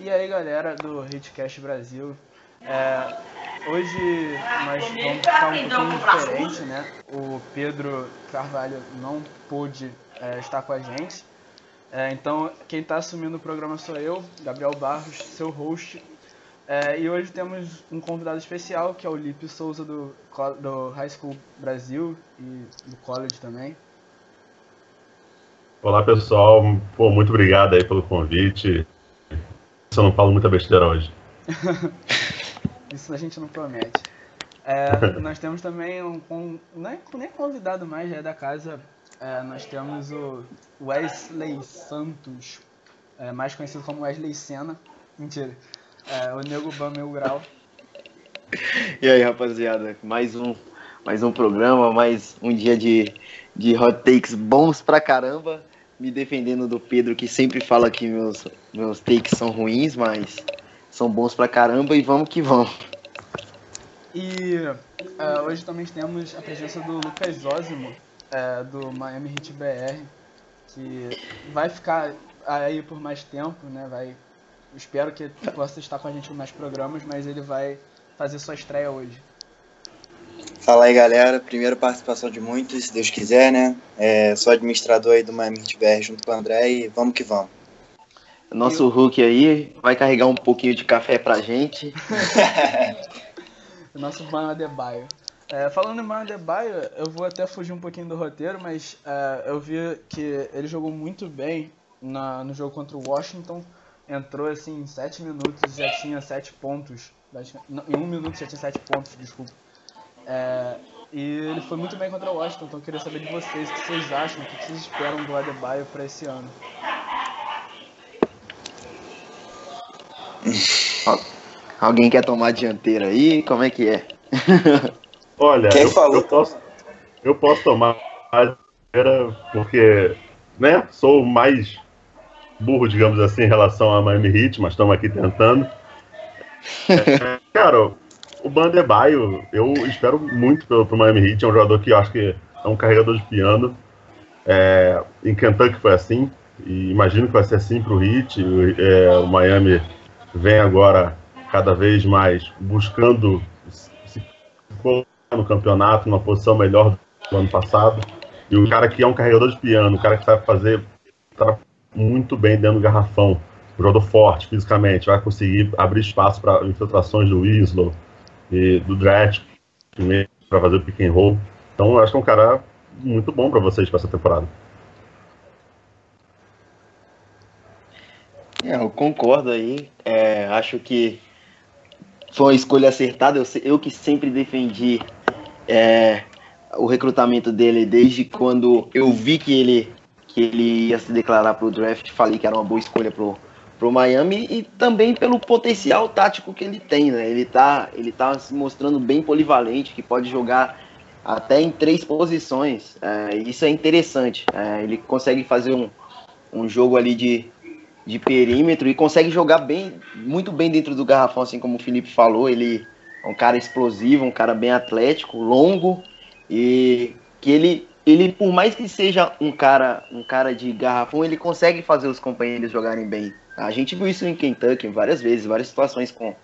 E aí galera do Hitcast Brasil, é, hoje nós vamos ficar um pouquinho diferente, né? O Pedro Carvalho não pôde é, estar com a gente, é, então quem está assumindo o programa sou eu, Gabriel Barros, seu host. É, e hoje temos um convidado especial que é o Lipe Souza do, do High School Brasil e do college também. Olá pessoal, Pô, muito obrigado aí pelo convite. Eu não falo muita besteira hoje. Isso a gente não promete. É, nós temos também um, um nem, nem convidado mais, é da casa. É, nós temos o Wesley Santos, é, mais conhecido como Wesley Senna. Mentira. É, o Nego Ban Meu Grau. E aí, rapaziada, mais um, mais um programa, mais um dia de, de hot takes bons pra caramba me defendendo do Pedro, que sempre fala que meus, meus takes são ruins, mas são bons pra caramba e vamos que vamos. E uh, hoje também temos a presença do Lucas Osimo, uh, do Miami Heat BR, que vai ficar aí por mais tempo, né? Vai, espero que possa estar com a gente em mais programas, mas ele vai fazer sua estreia hoje. Fala aí, galera. Primeira participação de muitos, se Deus quiser, né? É, sou administrador aí do Miami BR junto com o André e vamos que vamos. Nosso eu... Hulk aí vai carregar um pouquinho de café pra gente. Nosso Mano Adebayo. É, falando em Mano Adebayo, eu vou até fugir um pouquinho do roteiro, mas é, eu vi que ele jogou muito bem na, no jogo contra o Washington. Entrou assim em 7 minutos já tinha 7 pontos. Em um minuto já tinha 7 pontos, desculpa. É, e ele foi muito bem contra o Washington, então eu queria saber de vocês o que vocês acham, o que vocês esperam do Adebayo para esse ano. Alguém quer tomar a dianteira aí? Como é que é? Olha, eu, eu, posso, eu posso tomar a dianteira porque, né, sou mais burro, digamos assim, em relação a Miami Heat, mas estamos aqui tentando. É, cara, o Bandebaio, eu espero muito pelo pro Miami Heat. É um jogador que eu acho que é um carregador de piano. É, em Kentucky foi assim. E imagino que vai ser assim para o Heat. É, o Miami vem agora cada vez mais buscando se no campeonato, numa posição melhor do ano passado. E o cara que é um carregador de piano, o cara que sabe fazer tá muito bem dentro do garrafão, um jogador forte fisicamente, vai conseguir abrir espaço para infiltrações do Winslow, e do draft para fazer o pick and roll. Então acho que é um cara muito bom para vocês para essa temporada. É, eu concordo aí. É, acho que foi uma escolha acertada. Eu, eu que sempre defendi é, o recrutamento dele desde quando eu vi que ele, que ele ia se declarar para o draft. Falei que era uma boa escolha para pro Miami e também pelo potencial tático que ele tem, né? Ele tá, ele tá se mostrando bem polivalente, que pode jogar até em três posições. É, isso é interessante. É, ele consegue fazer um, um jogo ali de, de perímetro e consegue jogar bem, muito bem dentro do garrafão, assim como o Felipe falou. Ele é um cara explosivo, um cara bem atlético, longo e que ele ele por mais que seja um cara um cara de garrafão, ele consegue fazer os companheiros jogarem bem. A gente viu isso em Kentucky várias vezes, várias situações com,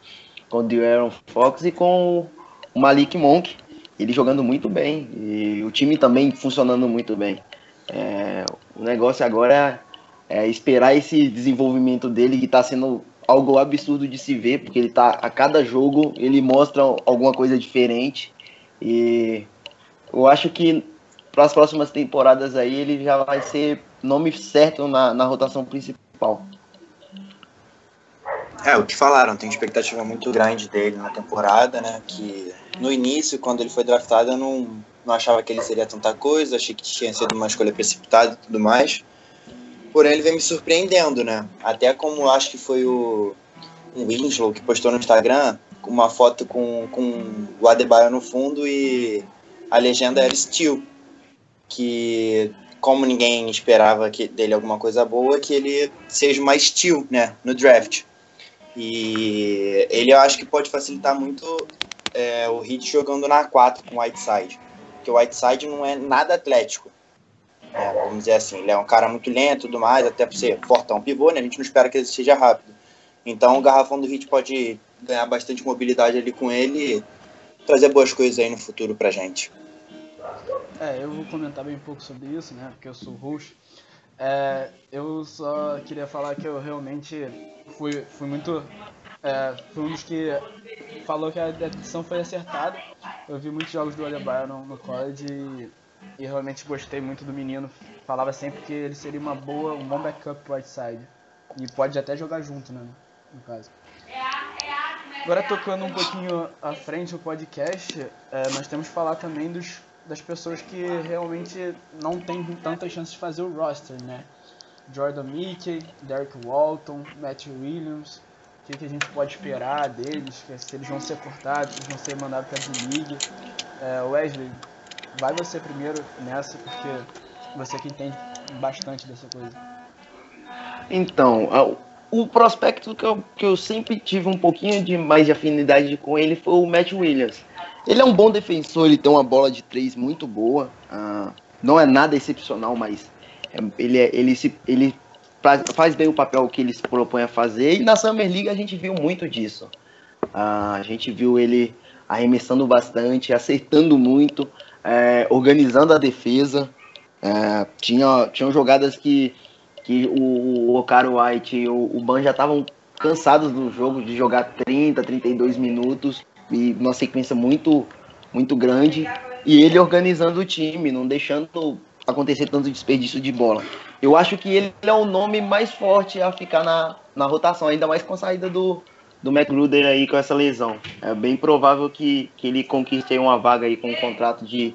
com o De'Aaron Fox e com o Malik Monk. Ele jogando muito bem e o time também funcionando muito bem. É, o negócio agora é esperar esse desenvolvimento dele que está sendo algo absurdo de se ver, porque ele tá a cada jogo ele mostra alguma coisa diferente e eu acho que para as próximas temporadas aí ele já vai ser nome certo na, na rotação principal. É, o que falaram, tem expectativa muito grande dele na temporada, né? Que no início, quando ele foi draftado, eu não, não achava que ele seria tanta coisa, achei que tinha sido uma escolha precipitada e tudo mais. Porém, ele vem me surpreendendo, né? Até como acho que foi o Winslow que postou no Instagram uma foto com, com o Adebayo no fundo e a legenda era Steel. Que, como ninguém esperava que dele alguma coisa boa, que ele seja mais Steel, né? No draft. E ele eu acho que pode facilitar muito é, o Heat jogando na 4 com o Whiteside. Porque o Whiteside não é nada atlético. É, vamos dizer assim, ele é um cara muito lento e tudo mais, até por ser fortão pivô, né? A gente não espera que ele seja rápido. Então o garrafão do Hit pode ganhar bastante mobilidade ali com ele e trazer boas coisas aí no futuro pra gente. É, eu vou comentar bem pouco sobre isso, né? Porque eu sou host. É, eu só queria falar que eu realmente fui, fui muito. É, fui um dos que falou que a decisão foi acertada. Eu vi muitos jogos do Adebayo no, no college e, e, realmente gostei muito do menino. Falava sempre que ele seria uma boa, um bom backup pro side E pode até jogar junto, né? No caso. Agora tocando um pouquinho à frente o podcast, é, nós temos que falar também dos das pessoas que realmente não tem tanta chance de fazer o roster, né? Jordan Mickey, Derek Walton, Matt Williams. O que, que a gente pode esperar deles? Se eles vão ser cortados, se eles vão ser mandados para a D-League. É, Wesley, vai você primeiro nessa, porque você que entende bastante dessa coisa. Então, o prospecto que eu, que eu sempre tive um pouquinho de mais de afinidade com ele foi o Matt Williams. Ele é um bom defensor, ele tem uma bola de três muito boa. Uh, não é nada excepcional, mas é, ele, é, ele, se, ele faz bem o papel que ele se propõe a fazer. E na Summer League a gente viu muito disso. Uh, a gente viu ele arremessando bastante, acertando muito, é, organizando a defesa. É, tinha, tinham jogadas que, que o, o White e o, o Ban já estavam cansados do jogo de jogar 30, 32 minutos e uma sequência muito, muito grande. E ele organizando o time, não deixando acontecer tanto desperdício de bola. Eu acho que ele é o nome mais forte a ficar na, na rotação, ainda mais com a saída do, do McGruder aí com essa lesão. É bem provável que, que ele conquiste uma vaga aí com um contrato de,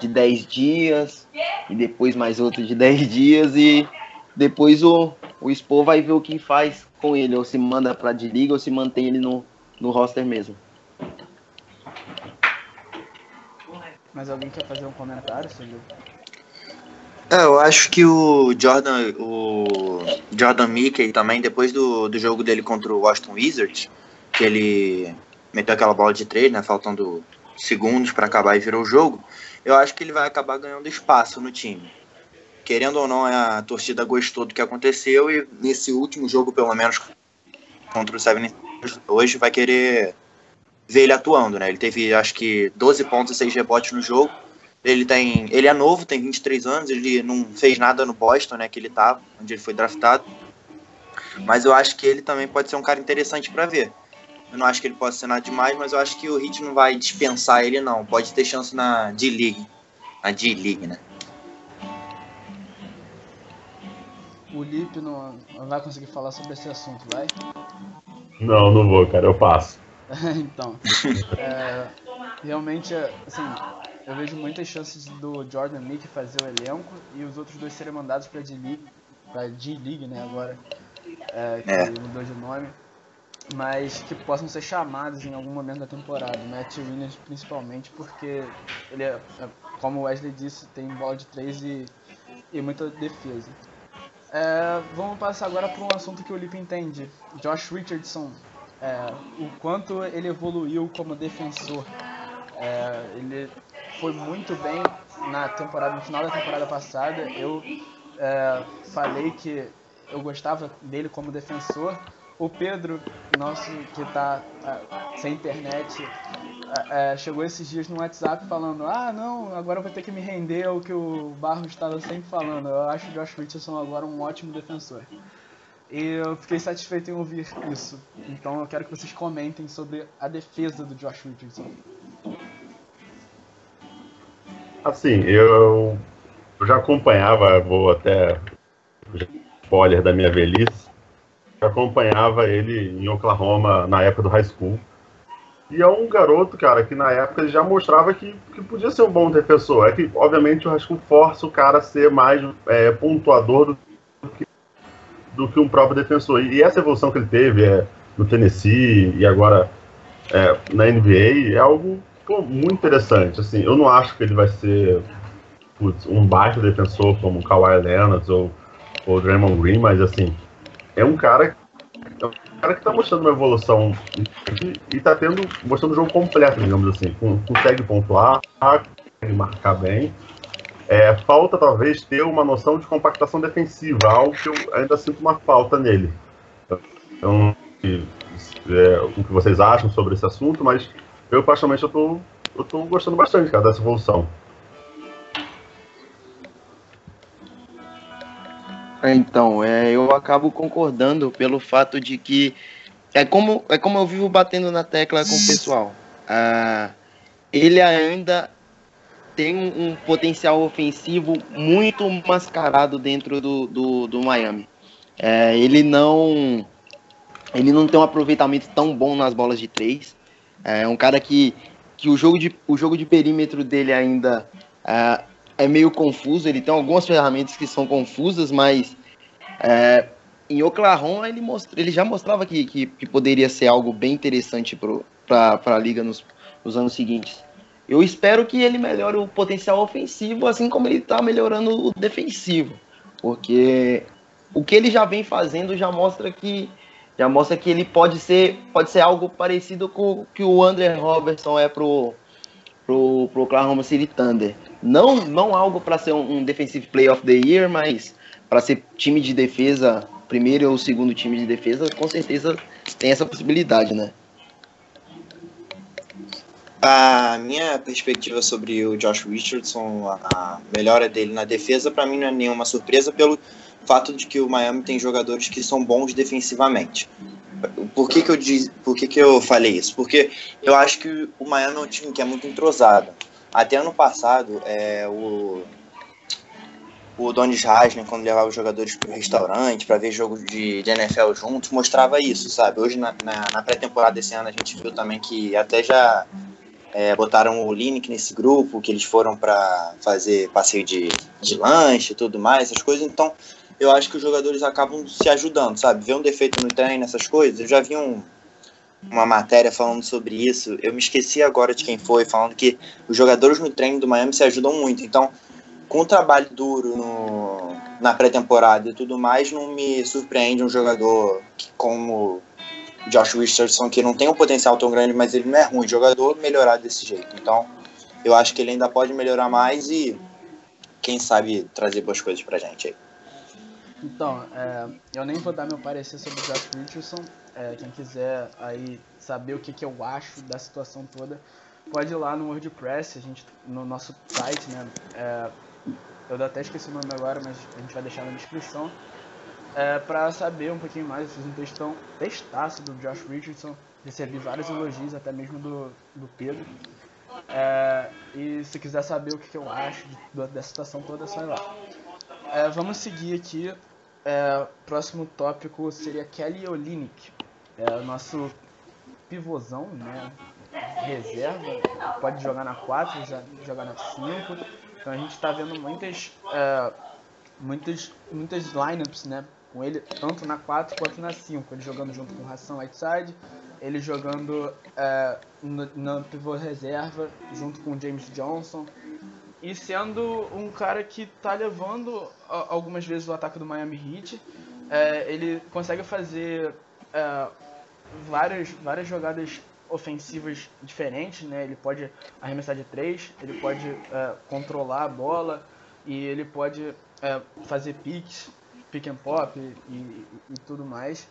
de 10 dias, e depois mais outro de 10 dias, e depois o, o Expo vai ver o que faz com ele, ou se manda para de liga ou se mantém ele no, no roster mesmo. Mas alguém quer fazer um comentário sobre é, eu acho que o Jordan, o Jordan Mickey também, depois do, do jogo dele contra o Washington Wizards, que ele meteu aquela bola de três, né, faltando segundos para acabar e virou o jogo, eu acho que ele vai acabar ganhando espaço no time. Querendo ou não, a torcida gostou do que aconteceu e nesse último jogo, pelo menos contra o Seven hoje, vai querer ver ele atuando, né? Ele teve, acho que, 12 pontos e 6 rebotes no jogo. Ele tem, ele é novo, tem 23 anos, ele não fez nada no Boston, né, que ele tava, onde ele foi draftado. Mas eu acho que ele também pode ser um cara interessante para ver. Eu não acho que ele possa ser nada demais, mas eu acho que o Heat não vai dispensar ele não. Pode ter chance na D-League. Na D-League, né? O Lip não, não vai conseguir falar sobre esse assunto, vai? Não, não vou, cara, eu passo. então, é, realmente, assim, eu vejo muitas chances do Jordan Mick fazer o elenco e os outros dois serem mandados para D-League, para D-League, né, agora, é, que é. mudou de nome, mas que possam ser chamados em algum momento da temporada. Matt Williams, principalmente, porque ele é, é como o Wesley disse, tem bola de três e, e muita defesa. É, vamos passar agora para um assunto que o Lipe entende. Josh Richardson é, o quanto ele evoluiu como defensor. É, ele foi muito bem na temporada, no final da temporada passada. Eu é, falei que eu gostava dele como defensor. O Pedro, nosso que está é, sem internet, é, é, chegou esses dias no WhatsApp falando: Ah, não, agora eu vou ter que me render ao que o Barros estava sempre falando. Eu acho o Josh Richardson agora um ótimo defensor. Eu fiquei satisfeito em ouvir isso. Então eu quero que vocês comentem sobre a defesa do Josh Richardson. Assim, eu, eu já acompanhava, vou até spoiler da minha velhice, eu acompanhava ele em Oklahoma na época do high school. E é um garoto, cara, que na época ele já mostrava que, que podia ser um bom defensor. É que, obviamente, o high school força o cara a ser mais é, pontuador do do que um próprio defensor. E essa evolução que ele teve é, no Tennessee e agora é, na NBA é algo pô, muito interessante. Assim, eu não acho que ele vai ser putz, um baixo defensor como o Kawhi Leonard ou o Draymond Green, mas assim, é um cara, é um cara que está mostrando uma evolução e está tendo, mostrando o jogo completo, digamos assim. Consegue pontuar, consegue marcar bem é, falta talvez ter uma noção de compactação defensiva, algo que eu ainda sinto uma falta nele. Então, é, o que vocês acham sobre esse assunto, mas eu particularmente eu tô, eu tô gostando bastante, cara, dessa evolução. Então, é, eu acabo concordando pelo fato de que é como, é como eu vivo batendo na tecla com o pessoal. Ah, ele ainda tem um, um, potencial ofensivo muito mascarado dentro do, do, do Miami. É, ele não ele não tem um aproveitamento tão bom nas bolas de três. É um cara que, que o, jogo de, o jogo de perímetro dele ainda é, é meio confuso. Ele tem algumas ferramentas que são confusas, mas é, em Oklahoma ele, mostra, ele já mostrava que, que, que poderia ser algo bem interessante para a liga nos, nos anos seguintes. Eu espero que ele melhore o potencial ofensivo, assim como ele está melhorando o defensivo. Porque o que ele já vem fazendo já mostra que já mostra que ele pode ser pode ser algo parecido com o que o André Robertson é pro pro, pro Oklahoma City Thunder. Não não algo para ser um, um defensive play of the year, mas para ser time de defesa, primeiro ou segundo time de defesa, com certeza tem essa possibilidade, né? A minha perspectiva sobre o Josh Richardson, a melhora dele na defesa, para mim não é nenhuma surpresa pelo fato de que o Miami tem jogadores que são bons defensivamente. Por que, que eu diz, por que, que eu falei isso? Porque eu acho que o Miami é um time que é muito entrosado. Até ano passado, é, o o Donis Haslem, quando levava os jogadores para o restaurante, para ver jogo de, de, NFL juntos, mostrava isso, sabe? Hoje, na, na, na pré-temporada desse ano, a gente viu também que até já é, botaram o Linick nesse grupo, que eles foram para fazer passeio de, de lanche e tudo mais, essas coisas. Então, eu acho que os jogadores acabam se ajudando, sabe? Ver um defeito no treino, essas coisas. Eu já vi um, uma matéria falando sobre isso. Eu me esqueci agora de quem foi, falando que os jogadores no treino do Miami se ajudam muito. Então, com o trabalho duro no, na pré-temporada e tudo mais, não me surpreende um jogador que, como Josh Richardson, que não tem um potencial tão grande, mas ele não é ruim jogador, melhorar desse jeito. Então, eu acho que ele ainda pode melhorar mais e, quem sabe, trazer boas coisas pra gente aí. Então, é, eu nem vou dar meu parecer sobre o Josh Richardson. É, quem quiser aí saber o que, que eu acho da situação toda, pode ir lá no WordPress, a gente, no nosso site, né? É, eu até esqueci o nome agora, mas a gente vai deixar na descrição é, para saber um pouquinho mais, eu fiz um textão, testaço do Josh Richardson, recebi vários elogios, até mesmo do, do Pedro. É, e se quiser saber o que, que eu acho de, dessa situação toda, é só ir lá. É, vamos seguir aqui. É, próximo tópico seria Kelly Olinick, é nosso pivôzão, né? Reserva, pode jogar na 4, jogar na 5. Então a gente está vendo muitas, é, muitas, muitas lineups, né? Com ele tanto na 4 quanto na 5. Ele jogando junto com o Hassan Whiteside, ele jogando é, no pivô reserva junto com o James Johnson. E sendo um cara que está levando algumas vezes o ataque do Miami Heat, é, ele consegue fazer é, várias, várias jogadas ofensivas diferentes, né? Ele pode arremessar de três, ele pode é, controlar a bola e ele pode é, fazer picks pick and pop e, e, e tudo mais.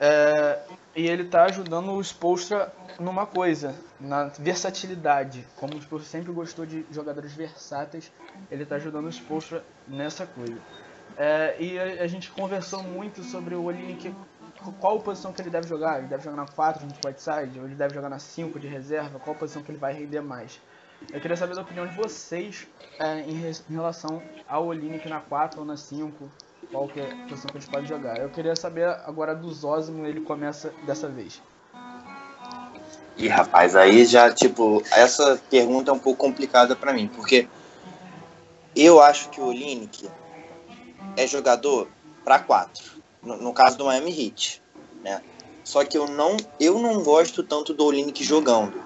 É, e ele está ajudando o Spolstra numa coisa, na versatilidade. Como o Spolstra sempre gostou de jogadores versáteis, ele está ajudando o Spolstra nessa coisa. É, e a, a, gente conversou muito sobre o Olinick, qual posição que ele deve jogar. Ele deve jogar na 4 junto com Whiteside, ou ele deve jogar na 5 de reserva, qual posição que ele vai render mais. Eu queria saber a opinião de vocês é, em, em, relação ao Olinick na 4 ou na 5, qual que é a posição que eles jogar. Eu queria saber agora do Zózimo, ele começa dessa vez. E rapaz, aí já, tipo, essa pergunta é um pouco complicada para mim, porque eu acho que o Linick é jogador para quatro, no, no, caso do Miami Heat, né? Só que eu não, eu não gosto tanto do Olinick jogando,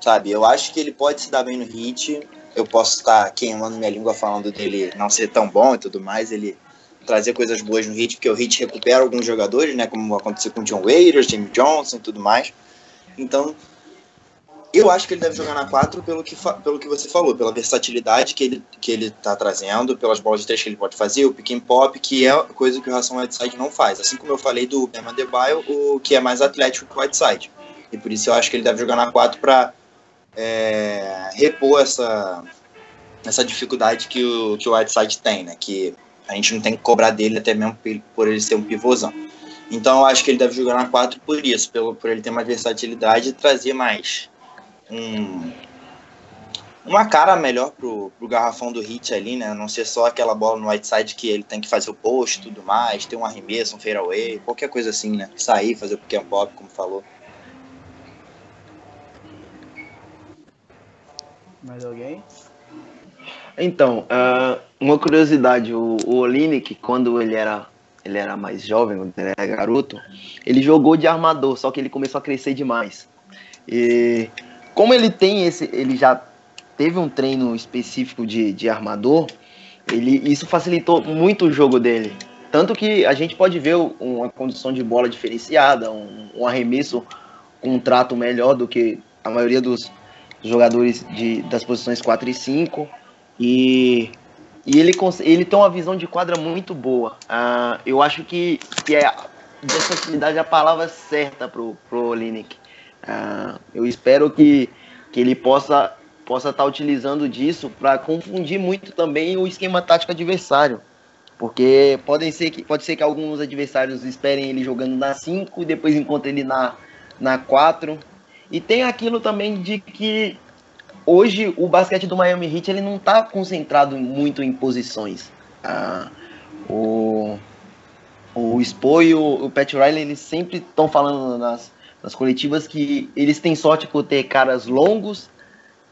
sabe? Eu acho que ele pode se dar bem no Heat. Eu posso estar queimando minha língua falando dele não ser tão bom e tudo mais. Ele trazer coisas boas no Heat, porque o Heat recupera alguns jogadores, né, como aconteceu com o John Waiters, Jimmy Johnson e tudo mais. Então, eu acho que ele deve jogar na 4 pelo que, pelo que você falou, pela versatilidade que ele, que ele tá trazendo, pelas bolas de três que ele pode fazer, o pick and pop, que é coisa que o Ração Whiteside não faz. Assim como eu falei do Bema Debaio, o que é mais atlético que o Whiteside. E por isso eu acho que ele deve jogar na 4 para é, repor essa, essa dificuldade que o, que o Whiteside tem, né? Que a gente não tem que cobrar dele até mesmo por ele ser um pivôzão. Então eu acho que ele deve jogar na 4 por isso, pelo, por ele ter mais versatilidade e trazer mais um, uma cara melhor pro, pro garrafão do hit ali, né? Não ser só aquela bola no white side que ele tem que fazer o post e tudo mais, ter um arremesso, um fadeaway, qualquer coisa assim, né? Sair, fazer o and pop, como falou. Mais alguém? Então, uh, uma curiosidade, o, o Olinick, quando ele era ele era mais jovem, quando ele era garoto, ele jogou de armador, só que ele começou a crescer demais. E como ele tem esse, ele já teve um treino específico de, de armador, ele, isso facilitou muito o jogo dele. Tanto que a gente pode ver uma condição de bola diferenciada, um, um arremesso com um trato melhor do que a maioria dos jogadores de, das posições 4 e 5. E e ele, ele tem uma visão de quadra muito boa. Uh, eu acho que, que é versatilidade é a palavra certa pro, pro Olinick. Uh, eu espero que, que ele possa possa estar tá utilizando disso para confundir muito também o esquema tático adversário. Porque podem ser que, pode ser que alguns adversários esperem ele jogando na 5 e depois encontrem ele na, na 4. E tem aquilo também de que hoje o basquete do Miami Heat ele não está concentrado muito em posições. Ah, o, o Spo e o, o Pat Riley eles sempre estão falando nas, nas coletivas que eles têm sorte por ter caras longos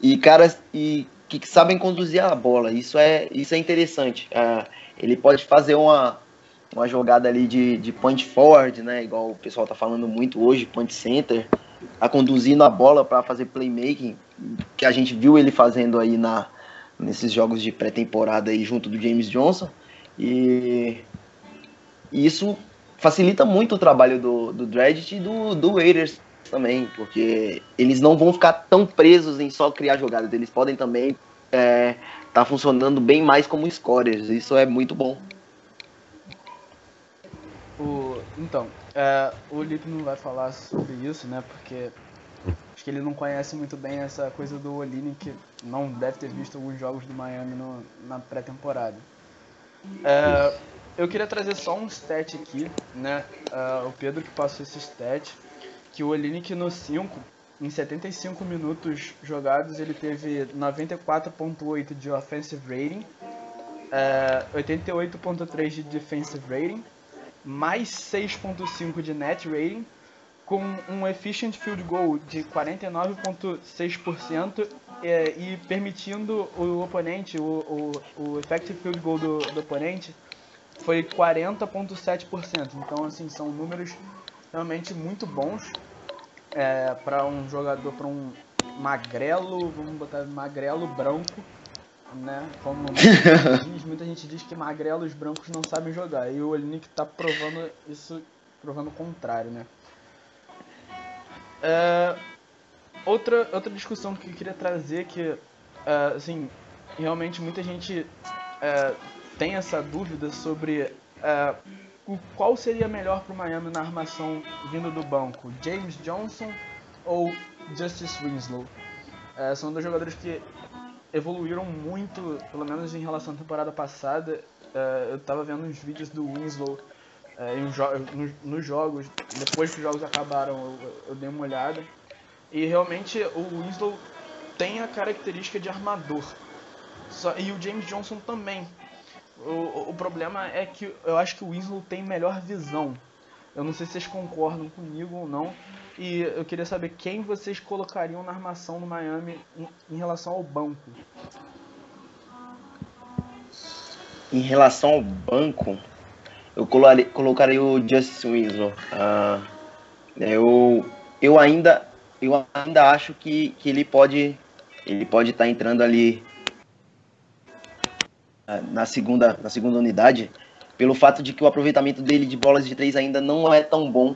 e caras e que sabem conduzir a bola. Isso é, isso é interessante. Ah, ele pode fazer uma, uma jogada ali de, de point forward, né? Igual o pessoal está falando muito hoje, point center, a conduzindo a bola para fazer playmaking que a gente viu ele fazendo aí na, nesses jogos de pré-temporada aí junto do James Johnson. E, e isso facilita muito o trabalho do, do Dredge e do, do Waiters também, porque eles não vão ficar tão presos em só criar jogadas, eles podem também estar é, tá funcionando bem mais como scorers, isso é muito bom. O, então, é, o Lip não vai falar sobre isso, né, porque Acho que ele não conhece muito bem essa coisa do Olini, que não deve ter visto alguns jogos do Miami no, na pré-temporada. É, eu queria trazer só um stat aqui, né? Uh, o Pedro que passou esse stat, que o Olinick no 5, em 75 minutos jogados, ele teve 94.8 de offensive rating, uh, 88.3 de defensive rating, mais 6.5 de net rating, com um efficient field goal de 49,6% é, e permitindo o oponente, o, o, o effective field goal do, do oponente foi 40,7%. Então, assim, são números realmente muito bons é, para um jogador, para um magrelo, vamos botar magrelo branco, né? Como muita gente, diz, muita gente diz que magrelos brancos não sabem jogar. E o Olinick está provando isso, provando o contrário, né? É, outra, outra discussão que eu queria trazer que, é, assim, realmente muita gente é, tem essa dúvida sobre o, qual seria melhor para o Miami na armação vindo do banco, James Johnson ou Justice Winslow. São dois jogadores que evoluíram muito, pelo menos em relação à temporada passada. Eu estava vendo uns vídeos do Winslow é, nos, nos, jogos, depois que os jogos acabaram, eu, eu, dei uma olhada. E realmente o Winslow tem a característica de armador. Só, e o James Johnson também. O, o problema é que eu acho que o Winslow tem melhor visão. Eu não sei se vocês concordam comigo ou não. E eu queria saber quem vocês colocariam na armação no Miami em, em relação ao banco. Em relação ao banco, eu colocaria o Justice Winslow. Uh, eu, eu ainda eu ainda acho que, que ele pode ele pode estar tá entrando ali uh, na segunda na segunda unidade pelo fato de que o aproveitamento dele de bolas de três ainda não é tão bom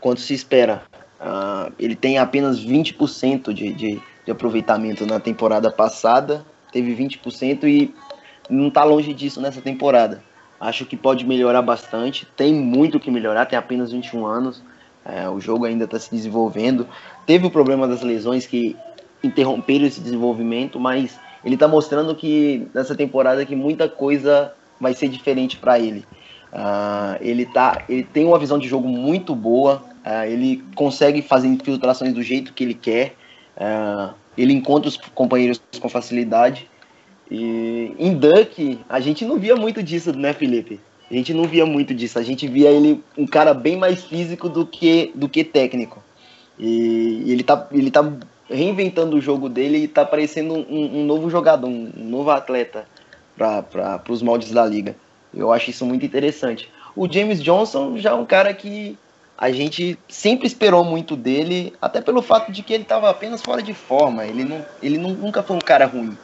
quanto se espera. Uh, ele tem apenas 20% de, de, de aproveitamento na temporada passada, teve 20% e não está longe disso nessa temporada. Acho que pode melhorar bastante, tem muito que melhorar, tem apenas 21 anos, é, o jogo ainda está se desenvolvendo. Teve o problema das lesões que interromperam esse desenvolvimento, mas ele está mostrando que nessa temporada que muita coisa vai ser diferente para ele. Uh, ele, tá, ele tem uma visão de jogo muito boa, uh, ele consegue fazer infiltrações do jeito que ele quer, uh, ele encontra os companheiros com facilidade. E em Duck, a gente não via muito disso, né, Felipe? A gente não via muito disso. A gente via ele um cara bem mais físico do que, do que técnico. E ele tá, ele tá reinventando o jogo dele e tá parecendo um, um novo jogador, um, um novo atleta para os moldes da liga. Eu acho isso muito interessante. O James Johnson já é um cara que a gente sempre esperou muito dele, até pelo fato de que ele estava apenas fora de forma. Ele, não, ele não, nunca foi um cara ruim.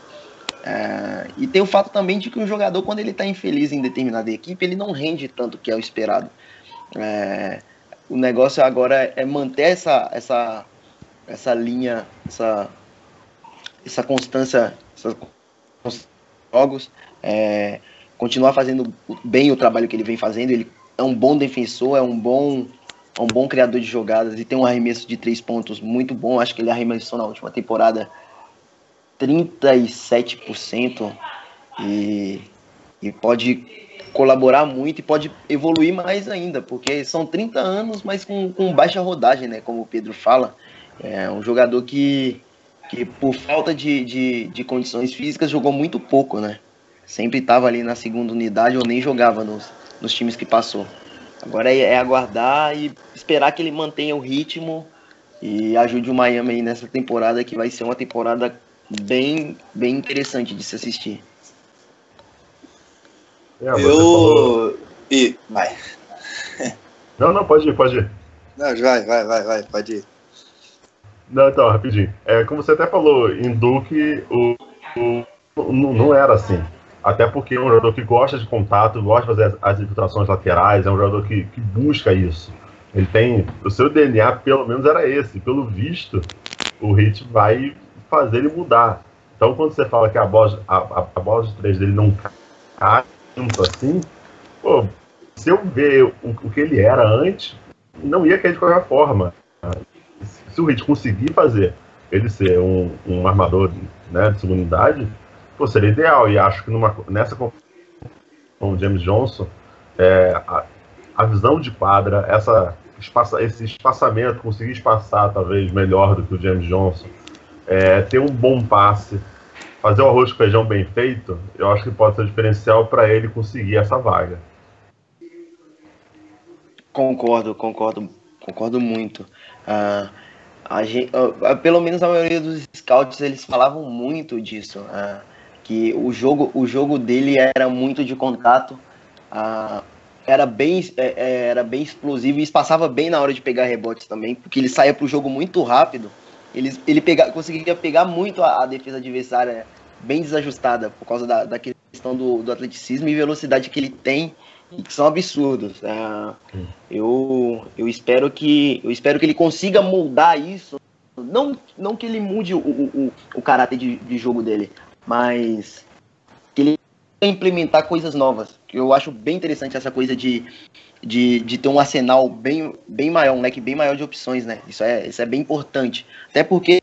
É, e tem o fato também de que um jogador, quando ele está infeliz em determinada equipe, ele não rende tanto que é o esperado. É, o negócio agora é manter essa, essa, essa linha, essa, essa constância, essa, jogos. É, continuar fazendo bem o trabalho que ele vem fazendo. Ele é um bom defensor, é um bom, é um bom criador de jogadas e tem um arremesso de três pontos muito bom. Acho que ele arremessou na última temporada 37% e, e pode colaborar muito e pode evoluir mais ainda, porque são 30 anos, mas com, com baixa rodagem, né? Como o Pedro fala. É um jogador que, que por falta de, de, de condições físicas, jogou muito pouco, né? sempre estava ali na segunda unidade ou nem jogava nos, nos times que passou. Agora é, é, aguardar e esperar que ele mantenha o ritmo e ajude o Miami aí nessa temporada que vai ser uma temporada bem, bem interessante de se assistir. É, eu. E. Vai. Não, não, pode ir, pode ir. Não, vai, vai, vai, vai, pode ir. Não, então, rapidinho. É, como você até falou, em Duke, o, o, não era assim. Até porque é um jogador que gosta de contato, gosta de fazer as, infiltrações laterais, é um jogador que, que busca isso. Ele tem. O seu DNA, pelo menos, era esse. Pelo visto, o Hit vai fazer ele mudar. Então, quando você fala que a bola, a, a, a de três dele não cai assim, pô, se eu ver o, o, que ele era antes, não ia cair de qualquer forma. Se o Hit conseguir fazer ele ser um, um armador né, de segunda unidade, pô, seria ideal. E acho que numa, nessa com o James Johnson, é, a, a, visão de quadra, essa, espaça, esse espaçamento, conseguir espaçar talvez melhor do que o James Johnson, é, ter um bom passe, fazer o arroz com feijão bem feito, eu acho que pode ser diferencial para ele conseguir essa vaga. Concordo, concordo, concordo muito. Uh, a gente, uh, pelo menos a maioria dos scouts eles falavam muito disso. Uh, que o jogo, o jogo dele era muito de contato, ah, era, bem, é, é, era bem explosivo e passava bem na hora de pegar rebotes também, porque ele saía para o jogo muito rápido. Ele, ele pega, conseguia pegar muito a, a, defesa adversária bem desajustada por causa da, da questão do, do atleticismo e velocidade que ele tem que são absurdos. É, eu, eu espero que eu espero que ele consiga moldar isso. Não, não que ele mude o, o, o caráter de, de jogo dele, mas que ele implementar coisas novas. Eu acho bem interessante essa coisa de, de, de ter um arsenal bem, bem maior, um leque bem maior de opções, né? Isso é, isso é bem importante. Até porque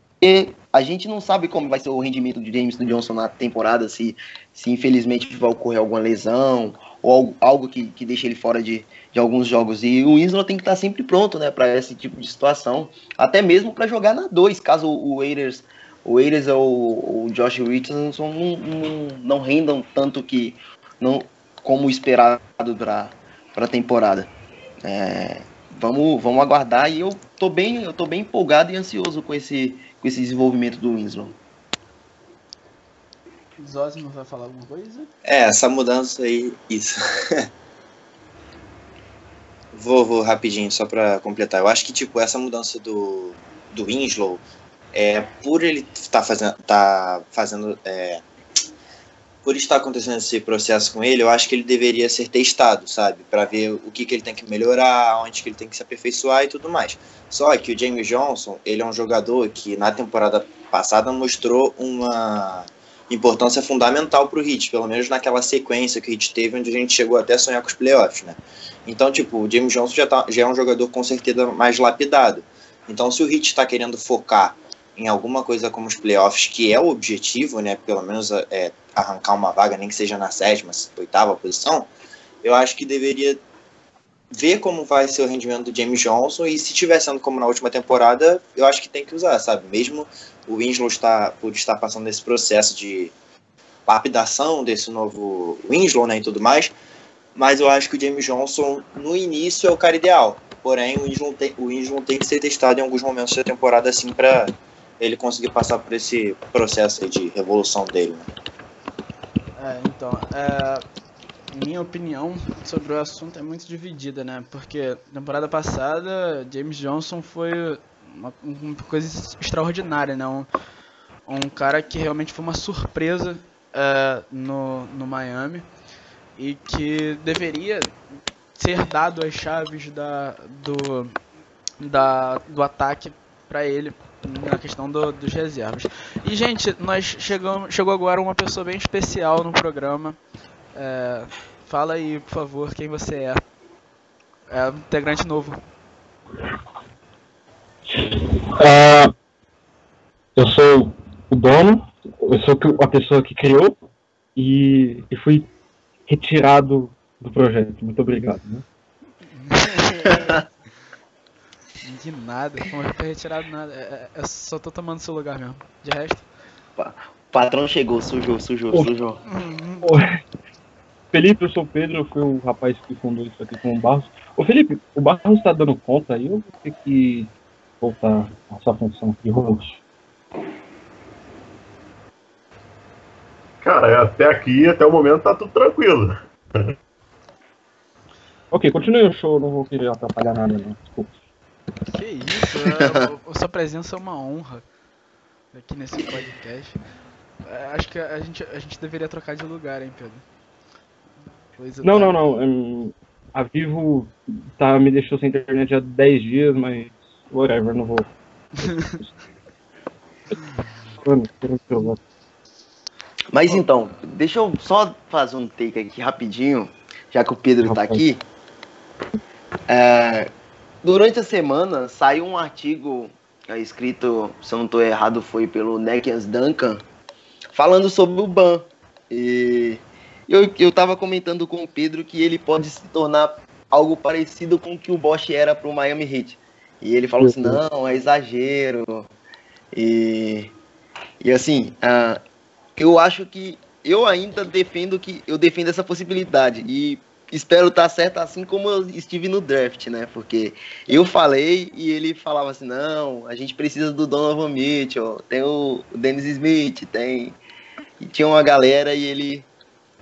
a gente não sabe como vai ser o rendimento de James Johnson na temporada, se, se infelizmente vai ocorrer alguma lesão ou algo, algo que, que deixe ele fora de, de alguns jogos. E o Winslow tem que estar sempre pronto né, para esse tipo de situação, até mesmo para jogar na 2, caso o Waiters o Ayres ou o Josh Richardson não, não, não rendam tanto que não como esperado para a temporada. É, vamos, vamos aguardar e eu tô bem, eu tô bem empolgado e ansioso com esse, com esse desenvolvimento do Winslow. Zosimo vai falar alguma coisa? É, essa mudança aí, isso. vou, vou rapidinho, só para completar. Eu acho que, tipo, essa mudança do, do Winslow é, por ele estar tá fazendo, tá fazendo é, por estar acontecendo esse processo com ele, eu acho que ele deveria ser testado, sabe? Para ver o que, que ele tem que melhorar, onde que ele tem que se aperfeiçoar e tudo mais. Só que o James Johnson, ele é um jogador que na temporada passada mostrou uma importância fundamental para o Heat, pelo menos naquela sequência que o Heat teve, onde a gente chegou até a sonhar com os playoffs, né? Então, tipo, o James Johnson já, tá, já é um jogador com certeza mais lapidado. Então, se o Heat está querendo focar em alguma coisa como os playoffs, que é o objetivo, né? Pelo menos é, arrancar uma vaga, nem que seja na sétima, oitava posição, eu acho que deveria ver como vai ser o rendimento do James Johnson e se tiver sendo como na última temporada, eu acho que tem que usar, sabe? Mesmo o Winslow está, por estar passando nesse processo de lapidação desse novo Winslow né, e tudo mais, mas eu acho que o James Johnson no início é o cara ideal. Porém, o Winslow tem, o Winslow tem que ser testado em alguns momentos da temporada assim para ele conseguir passar por esse processo de revolução dele. Né? É, então, é, minha opinião sobre o assunto é muito dividida, né? Porque temporada passada, James Johnson foi uma, uma coisa extraordinária, né? Um, um, cara que realmente foi uma surpresa é, no, no Miami e que deveria ser dado as chaves da, do, da, do ataque para ele na questão do, dos reservas. E, gente, nós chegamos, chegou agora uma pessoa bem especial no programa. É, fala aí, por favor, quem você é. É um integrante novo. Uh, eu sou o dono, eu sou a pessoa que criou e, e fui retirado do projeto. Muito obrigado. Né? De nada, não foi retirado nada. É, é, eu só tô tomando seu lugar mesmo. De resto. O patrão chegou, sujou, sujou, Ô, sujou. Felipe, eu sou o Pedro, eu fui o rapaz que fundou isso aqui com o Barros. Ô Felipe, o Barros tá dando conta aí ou vou ter que voltar a sua função de host? Cara, até aqui, até o momento, tá tudo tranquilo. ok, continue o show, não vou querer atrapalhar nada, não. Desculpa. Que isso, a, a sua presença é uma honra aqui nesse podcast. É, acho que a gente, a gente deveria trocar de lugar, hein, Pedro? Coisa não, não, não, não. A Vivo tá, me deixou sem internet há 10 dias, mas whatever, não vou. mas então, deixa eu só fazer um take aqui rapidinho, já que o Pedro tá aqui. É, Durante a semana saiu um artigo é, escrito, se eu não estou errado, foi pelo Nekias Duncan, falando sobre o ban. E eu, eu tava comentando com o Pedro que ele pode se tornar algo parecido com o que o Bosch era para o Miami Heat. E ele falou assim, não, é exagero. E, e assim, uh, eu acho que eu ainda defendo que eu defendo essa possibilidade. E espero estar tá certo assim como eu estive no draft, né? Porque eu falei e ele falava assim, não, a gente precisa do Donovan Mitchell, tem o, Dennis Smith, tem... E tinha uma galera e ele,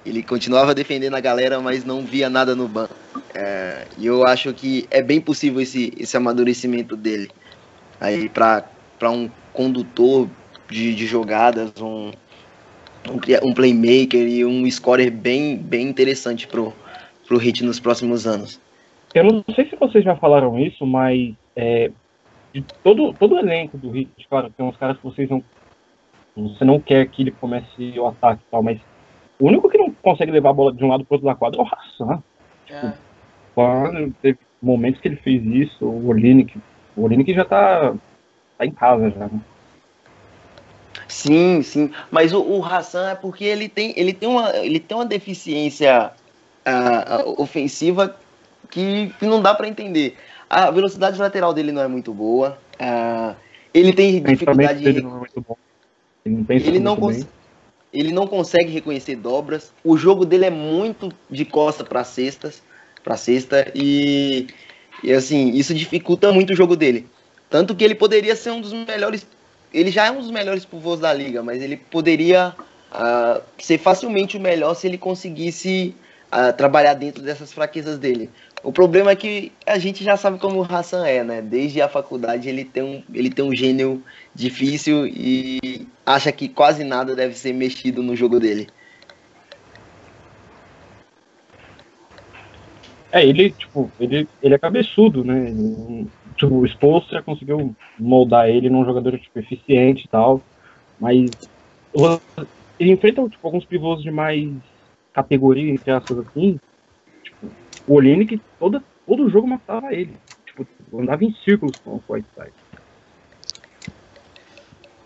ele continuava defendendo a galera, mas não via nada no banco. É, e eu acho que é bem possível esse, esse amadurecimento dele. Aí para um condutor de, de jogadas, um, um, um playmaker e um scorer bem, bem interessante pro, pro Hit nos próximos anos. Eu não sei se vocês já falaram isso, mas é, todo, todo o elenco do Hit, claro, tem uns caras que vocês não. Você não quer que ele comece o ataque e tal, mas o único que não consegue levar a bola de um lado pro outro da quadra é o Hassan. É. Tipo, teve momentos que ele fez isso, o Olinick, o Olinick já tá, tá em casa já, né? Sim, sim. Mas o, o Hassan é porque ele tem, ele tem, uma, ele tem uma deficiência uh, ofensiva que, que, não dá para entender. A velocidade lateral dele não é muito boa. Uh, ele tem dificuldade de. Não é. Ele não, ele não, cons... ele não consegue reconhecer dobras. O jogo dele é muito de costa para cestas, para cesta e, e assim isso dificulta muito o jogo dele. Tanto que ele poderia ser um dos melhores. Ele já é um dos melhores pivôs da liga, mas ele poderia uh, ser facilmente o melhor se ele conseguisse a trabalhar dentro dessas fraquezas dele. O problema é que a gente já sabe como o Hassan é, né? Desde a faculdade ele tem um, ele tem um gênio difícil e acha que quase nada deve ser mexido no jogo dele. É, ele, tipo, ele, ele é cabeçudo, né? Tipo, o Spolster já conseguiu moldar ele num jogador tipo, eficiente e tal, mas ele enfrenta tipo, alguns pivôs de mais categoria, entre aspas, assim. Tipo, o Olinick, toda, todo jogo matava ele. Tipo, andava em círculos com o Whiteside.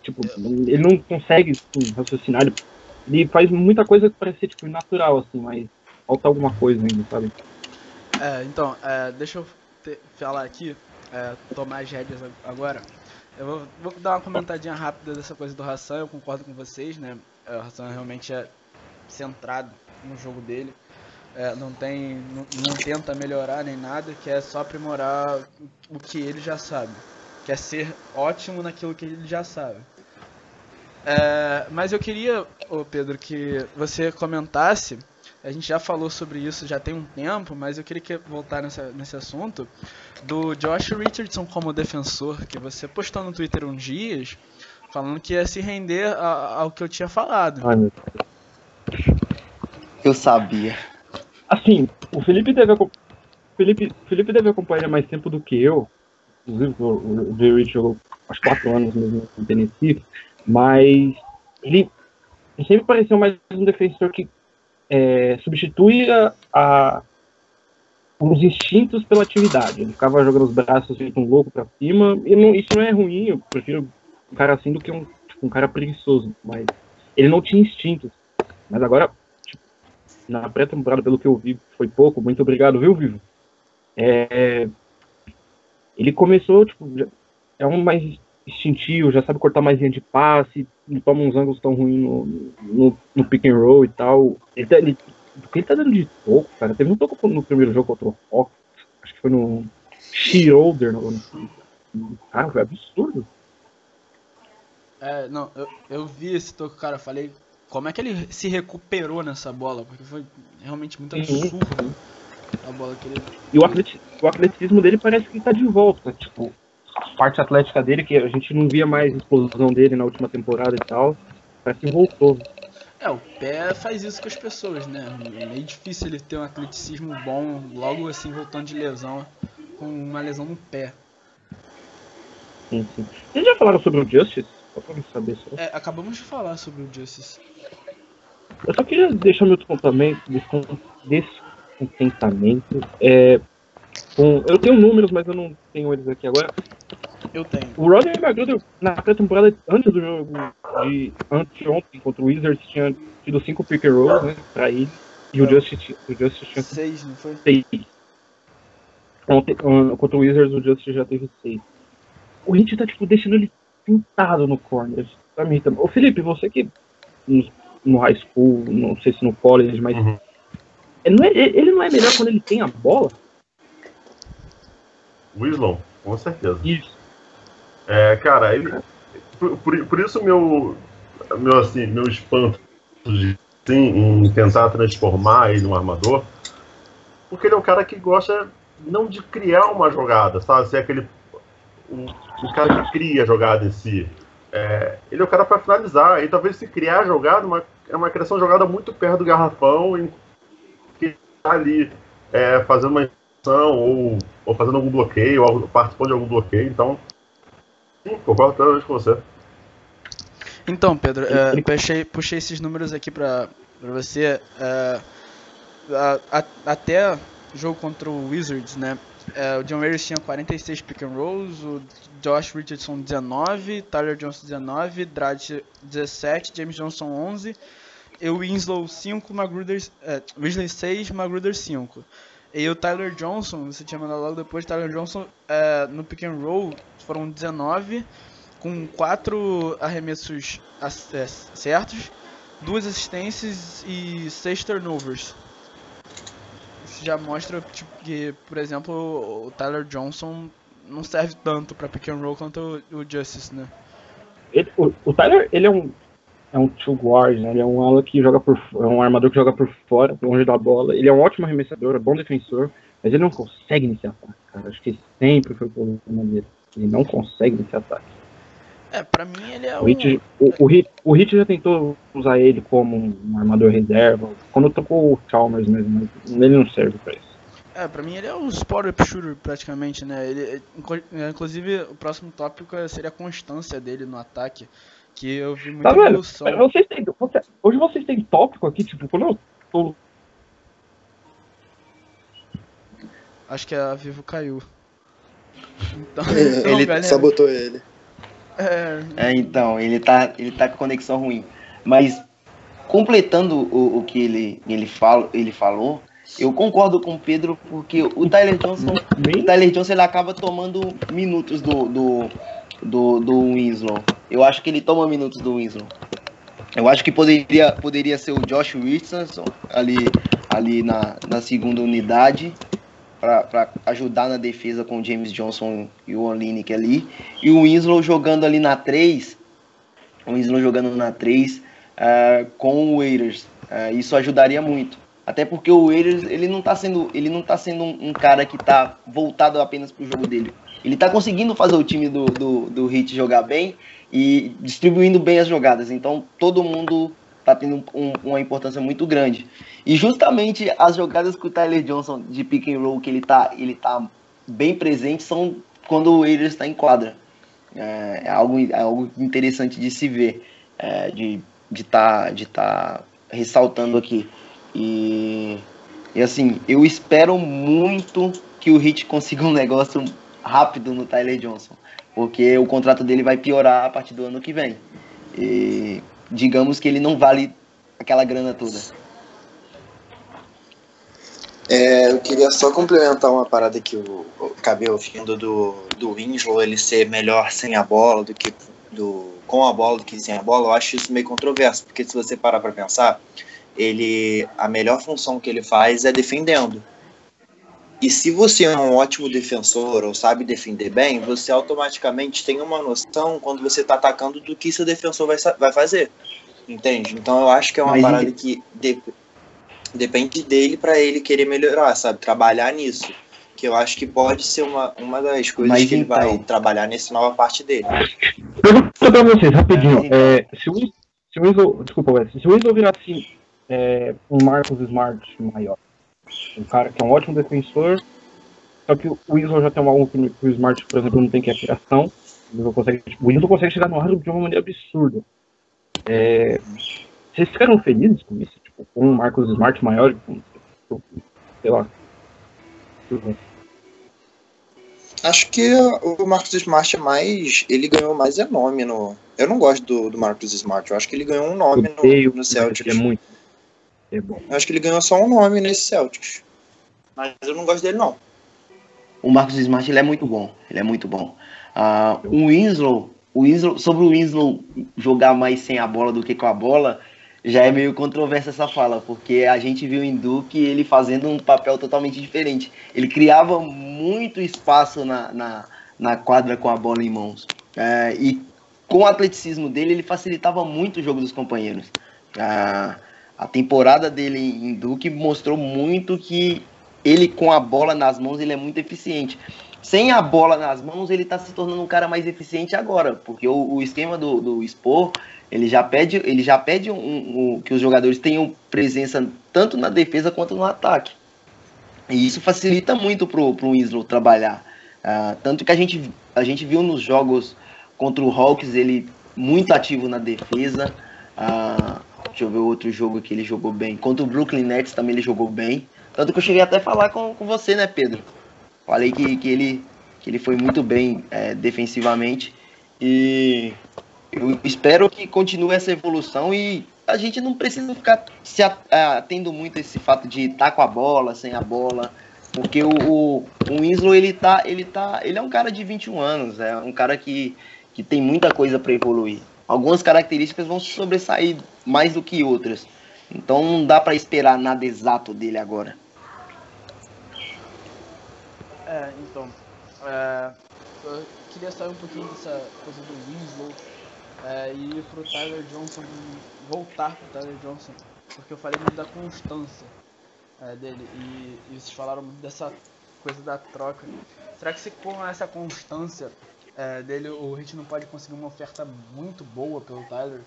Tipo, ele não consegue assim, raciocinar. Ele faz muita coisa que parece tipo, natural, assim, mas falta alguma coisa ainda, sabe? É, então, é, deixa eu te, falar aqui, é, tomar as rédeas agora. Eu vou, vou, dar uma comentadinha rápida dessa coisa do Hassan, eu concordo com vocês, né? É, o Hassan realmente é centrado no jogo dele. É, não tem. Não, não, tenta melhorar nem nada, quer só aprimorar o que ele já sabe. Quer ser ótimo naquilo que ele já sabe. É, mas eu queria, ô Pedro, que você comentasse. A gente já falou sobre isso já tem um tempo, mas eu queria que voltar nessa, nesse assunto do Josh Richardson como defensor, que você postou no Twitter uns dias falando que ia se render ao que eu tinha falado. Ai. Eu sabia. Assim, o Felipe deve, Felipe, Felipe deve acompanhar mais tempo do que eu. Inclusive, o Jay Rich jogou há quatro anos mesmo no Tennessee. Mas ele, sempre pareceu mais um defensor que é, a, a, os instintos pela atividade. Ele ficava jogando os braços feito um louco pra cima. E não, isso não é ruim, eu prefiro um cara assim do que um, tipo, um cara preguiçoso. Mas ele não tinha instintos. Mas agora, na pré-temporada, pelo que eu vi, foi pouco. Muito obrigado, viu, Vivo? É, ele começou, tipo, é um mais instintivo, já sabe cortar mais linha de passe, não toma uns ângulos tão ruins no, no, no, pick and roll e tal. Ele tá, ele, ele tá dando de toco, cara. Teve um toco no primeiro jogo contra o Fox, acho que foi no no, cara, foi absurdo. É, não, eu, eu vi esse toco, cara, falei, como é que ele se recuperou nessa bola? Porque foi realmente muito absurdo a bola que ele. E o, atleti, o atletismo dele parece que tá de volta, tipo a parte atlética dele, que a gente não via mais explosão dele na última temporada e tal, parece que voltou. É, o pé faz isso com as pessoas, né? É meio difícil ele ter um atleticismo bom logo assim voltando de lesão, com uma lesão no pé. Sim, sim. Vocês já falaram sobre o Justice? Só pra saber só. É, acabamos de falar sobre o Justice. Eu só queria deixar meu descontamento, descontentamento. É, com, eu tenho números, mas eu não tenho eles aqui agora. Eu tenho. O Rodney McGruder, na pré-temporada, antes do jogo de anteontem contra o Wizards, tinha tido 5 pick and rolls, né, pra ele. E o Justice, o Justice tinha... 6, não foi? 6. Ontem, contra o Wizards, o Justice já teve 6. O Hit tá, tipo, deixando ele pintado no corner. Tá me irritando. Ô, Felipe, você que no, no high school, não sei se no college, mas... Uhum. Ele, não é, ele não é melhor quando ele tem a bola? Wislon, com certeza. Isso. É, cara, ele. Por, por, por, isso meu. Meu, assim, meu espanto de, sim, em tentar transformar ele num armador. Porque ele é um cara que gosta não de criar uma jogada, sabe? Ser aquele. O, o cara que cria a jogada em si. É, ele é o cara para finalizar. E talvez se criar a jogada, uma, é uma criação de jogada muito perto do garrafão, em que tá ali é, fazendo uma ou, ou fazendo algum bloqueio, ou participando de algum bloqueio, então. Sim, concordo totalmente com você. Então, Pedro, é, puxei, puxei esses números aqui pra, pra você. É, a, a, até jogo contra o Wizards, né? É, o John Harris tinha 46 pick and rolls, o Josh Richardson 19, Tyler Johnson 19, Dredd 17, James Johnson 11, e o Winslow 5, Magruder, é, Weasley 6, Magruder 5. E o Tyler Johnson, você tinha mandado logo depois, Tyler Johnson é, no pick and roll foram 19, com 4 arremessos é, certos, duas assistências e 6 turnovers. Já mostra tipo, que, por exemplo, o Tyler Johnson não serve tanto para pick and roll quanto o, Justice, né? Ele, o, o Tyler, ele é um é um two guard, né? Ele é um ala que joga por é um armador que joga por fora, longe da bola. Ele é um ótimo arremessador, é bom defensor, mas ele não consegue nesse ataque, cara. Acho que sempre foi o problema dele. Ele não consegue nesse ataque. É, pra mim ele é o. Hit, o, o, Hit, o Hit já tentou usar ele como um armador reserva. Quando tocou o Chalmers mesmo, mas ele não serve pra isso. É, pra mim ele é o spot shooter praticamente, né? Ele, é, inclusive, o próximo tópico seria a constância dele no ataque. Que eu vi muita tá evolução. Vocês têm, você, hoje vocês têm tópico aqui, tipo, quando eu tô. Acho que a Vivo caiu. Então, ele galera, sabotou ele. É... é, então, ele tá, ele tá com conexão ruim. Mas, completando o, o que ele, ele, fala, ele falou, eu concordo com o Pedro, porque o Tyler Johnson, o Tyler Johnson ele acaba tomando minutos do, do, do, do Winslow. Eu acho que ele toma minutos do Winslow. Eu acho que poderia, poderia ser o Josh Richardson ali, ali na, na segunda unidade para ajudar na defesa com o James Johnson e o Olinick ali. E o Winslow jogando ali na 3. O Winslow jogando na 3 uh, eh, com o Waiters. Uh, isso ajudaria muito. Até porque o Waiters ele não está sendo, ele não tá sendo um, um cara que está voltado apenas para o jogo dele. Ele está conseguindo fazer o time do, do, do Hit jogar bem e distribuindo bem as jogadas. Então todo mundo está tendo um, uma importância muito grande. E justamente as jogadas que o Tyler Johnson de pick and roll que ele tá, ele tá bem presente são quando o Raiders está em quadra. É, é, algo, é algo interessante de se ver, é, de estar de tá, de tá ressaltando aqui. E, e assim, eu espero muito que o Hit consiga um negócio rápido no Tyler Johnson, porque o contrato dele vai piorar a partir do ano que vem. E digamos que ele não vale aquela grana toda. É, eu queria só complementar uma parada que eu, acabei ouvindo do, do Winslow, ele ser melhor sem a bola do que do, com a bola do que sem a bola. Eu acho isso meio controverso, porque se você parar para pensar, ele a melhor função que ele faz é defendendo. E se você é um ótimo defensor ou sabe defender bem, você automaticamente tem uma noção quando você está atacando do que seu defensor vai, vai fazer. Entende? Então eu acho que é uma Mas parada que de, depende dele para ele querer melhorar, sabe? Trabalhar nisso. Que eu acho que pode ser uma, uma das coisas Mas que então... ele vai então- trabalhar nessa nova parte dele. Pergunta pra vocês, rapidinho. É, se o, se o desculpa, se o Iso virar assim, é, um Marcos Smart maior, um cara que é um ótimo defensor, só que o Winslow já tem algo que o Smart, por exemplo, não tem que é criação. O Winslow consegue, o Winslow consegue chegar no ar de uma maneira absurda. É, vocês ficaram felizes com isso? Um Marcos Smart maior? Sei lá. Acho que o Marcos Smart é mais. Ele ganhou mais é nome no. Eu não gosto do, do Marcos Smart. Eu acho que ele ganhou um nome no, no Celtics. É muito é bom. Eu acho que ele ganhou só um nome nesse Celtics. Mas eu não gosto dele, não. O Marcos Smart ele é muito bom. Ele é muito bom. Uh, o Winslow, o Winslow, sobre o Winslow jogar mais sem a bola do que com a bola, já é meio controversa essa fala, porque a gente viu em Duke ele fazendo um papel totalmente diferente. Ele criava muito espaço na, na, na quadra com a bola em mãos. Uh, e com o atleticismo dele, ele facilitava muito o jogo dos companheiros. Uh, a temporada dele em Duke mostrou muito que ele com a bola nas mãos ele é muito eficiente. Sem a bola nas mãos, ele está se tornando um cara mais eficiente agora, porque o, o esquema do, do Spor, ele já pede, ele já pede um, um, que os jogadores tenham presença tanto na defesa quanto no ataque. E isso facilita muito pro, pro Winslow trabalhar. Uh, tanto que a gente, a gente viu nos jogos contra o Hawks ele muito ativo na defesa. Uh, Deixa eu ver outro jogo que ele jogou bem. Contra o Brooklyn Nets também ele jogou bem. Tanto que eu cheguei até a falar com, com você, né, Pedro? Falei que, que, ele, que ele foi muito bem é, defensivamente. E eu espero que continue essa evolução e a gente não precisa ficar se atendo muito a esse fato de estar tá com a bola, sem a bola. Porque o, o, o Winslow, ele tá, ele tá. Ele é um cara de 21 anos, é um cara que, que tem muita coisa para evoluir algumas características vão sobressair mais do que outras. Então não dá para esperar nada exato dele agora. É, então. É, eu queria sair um pouquinho dessa coisa do Winslow é, e ir pro Tyler Johnson, voltar pro Tyler Johnson, porque eu falei muito da constância é, dele e, e vocês falaram muito dessa coisa da troca. Será que se com essa constância é, dele, o Hit não pode conseguir uma oferta muito boa pelo Tyler.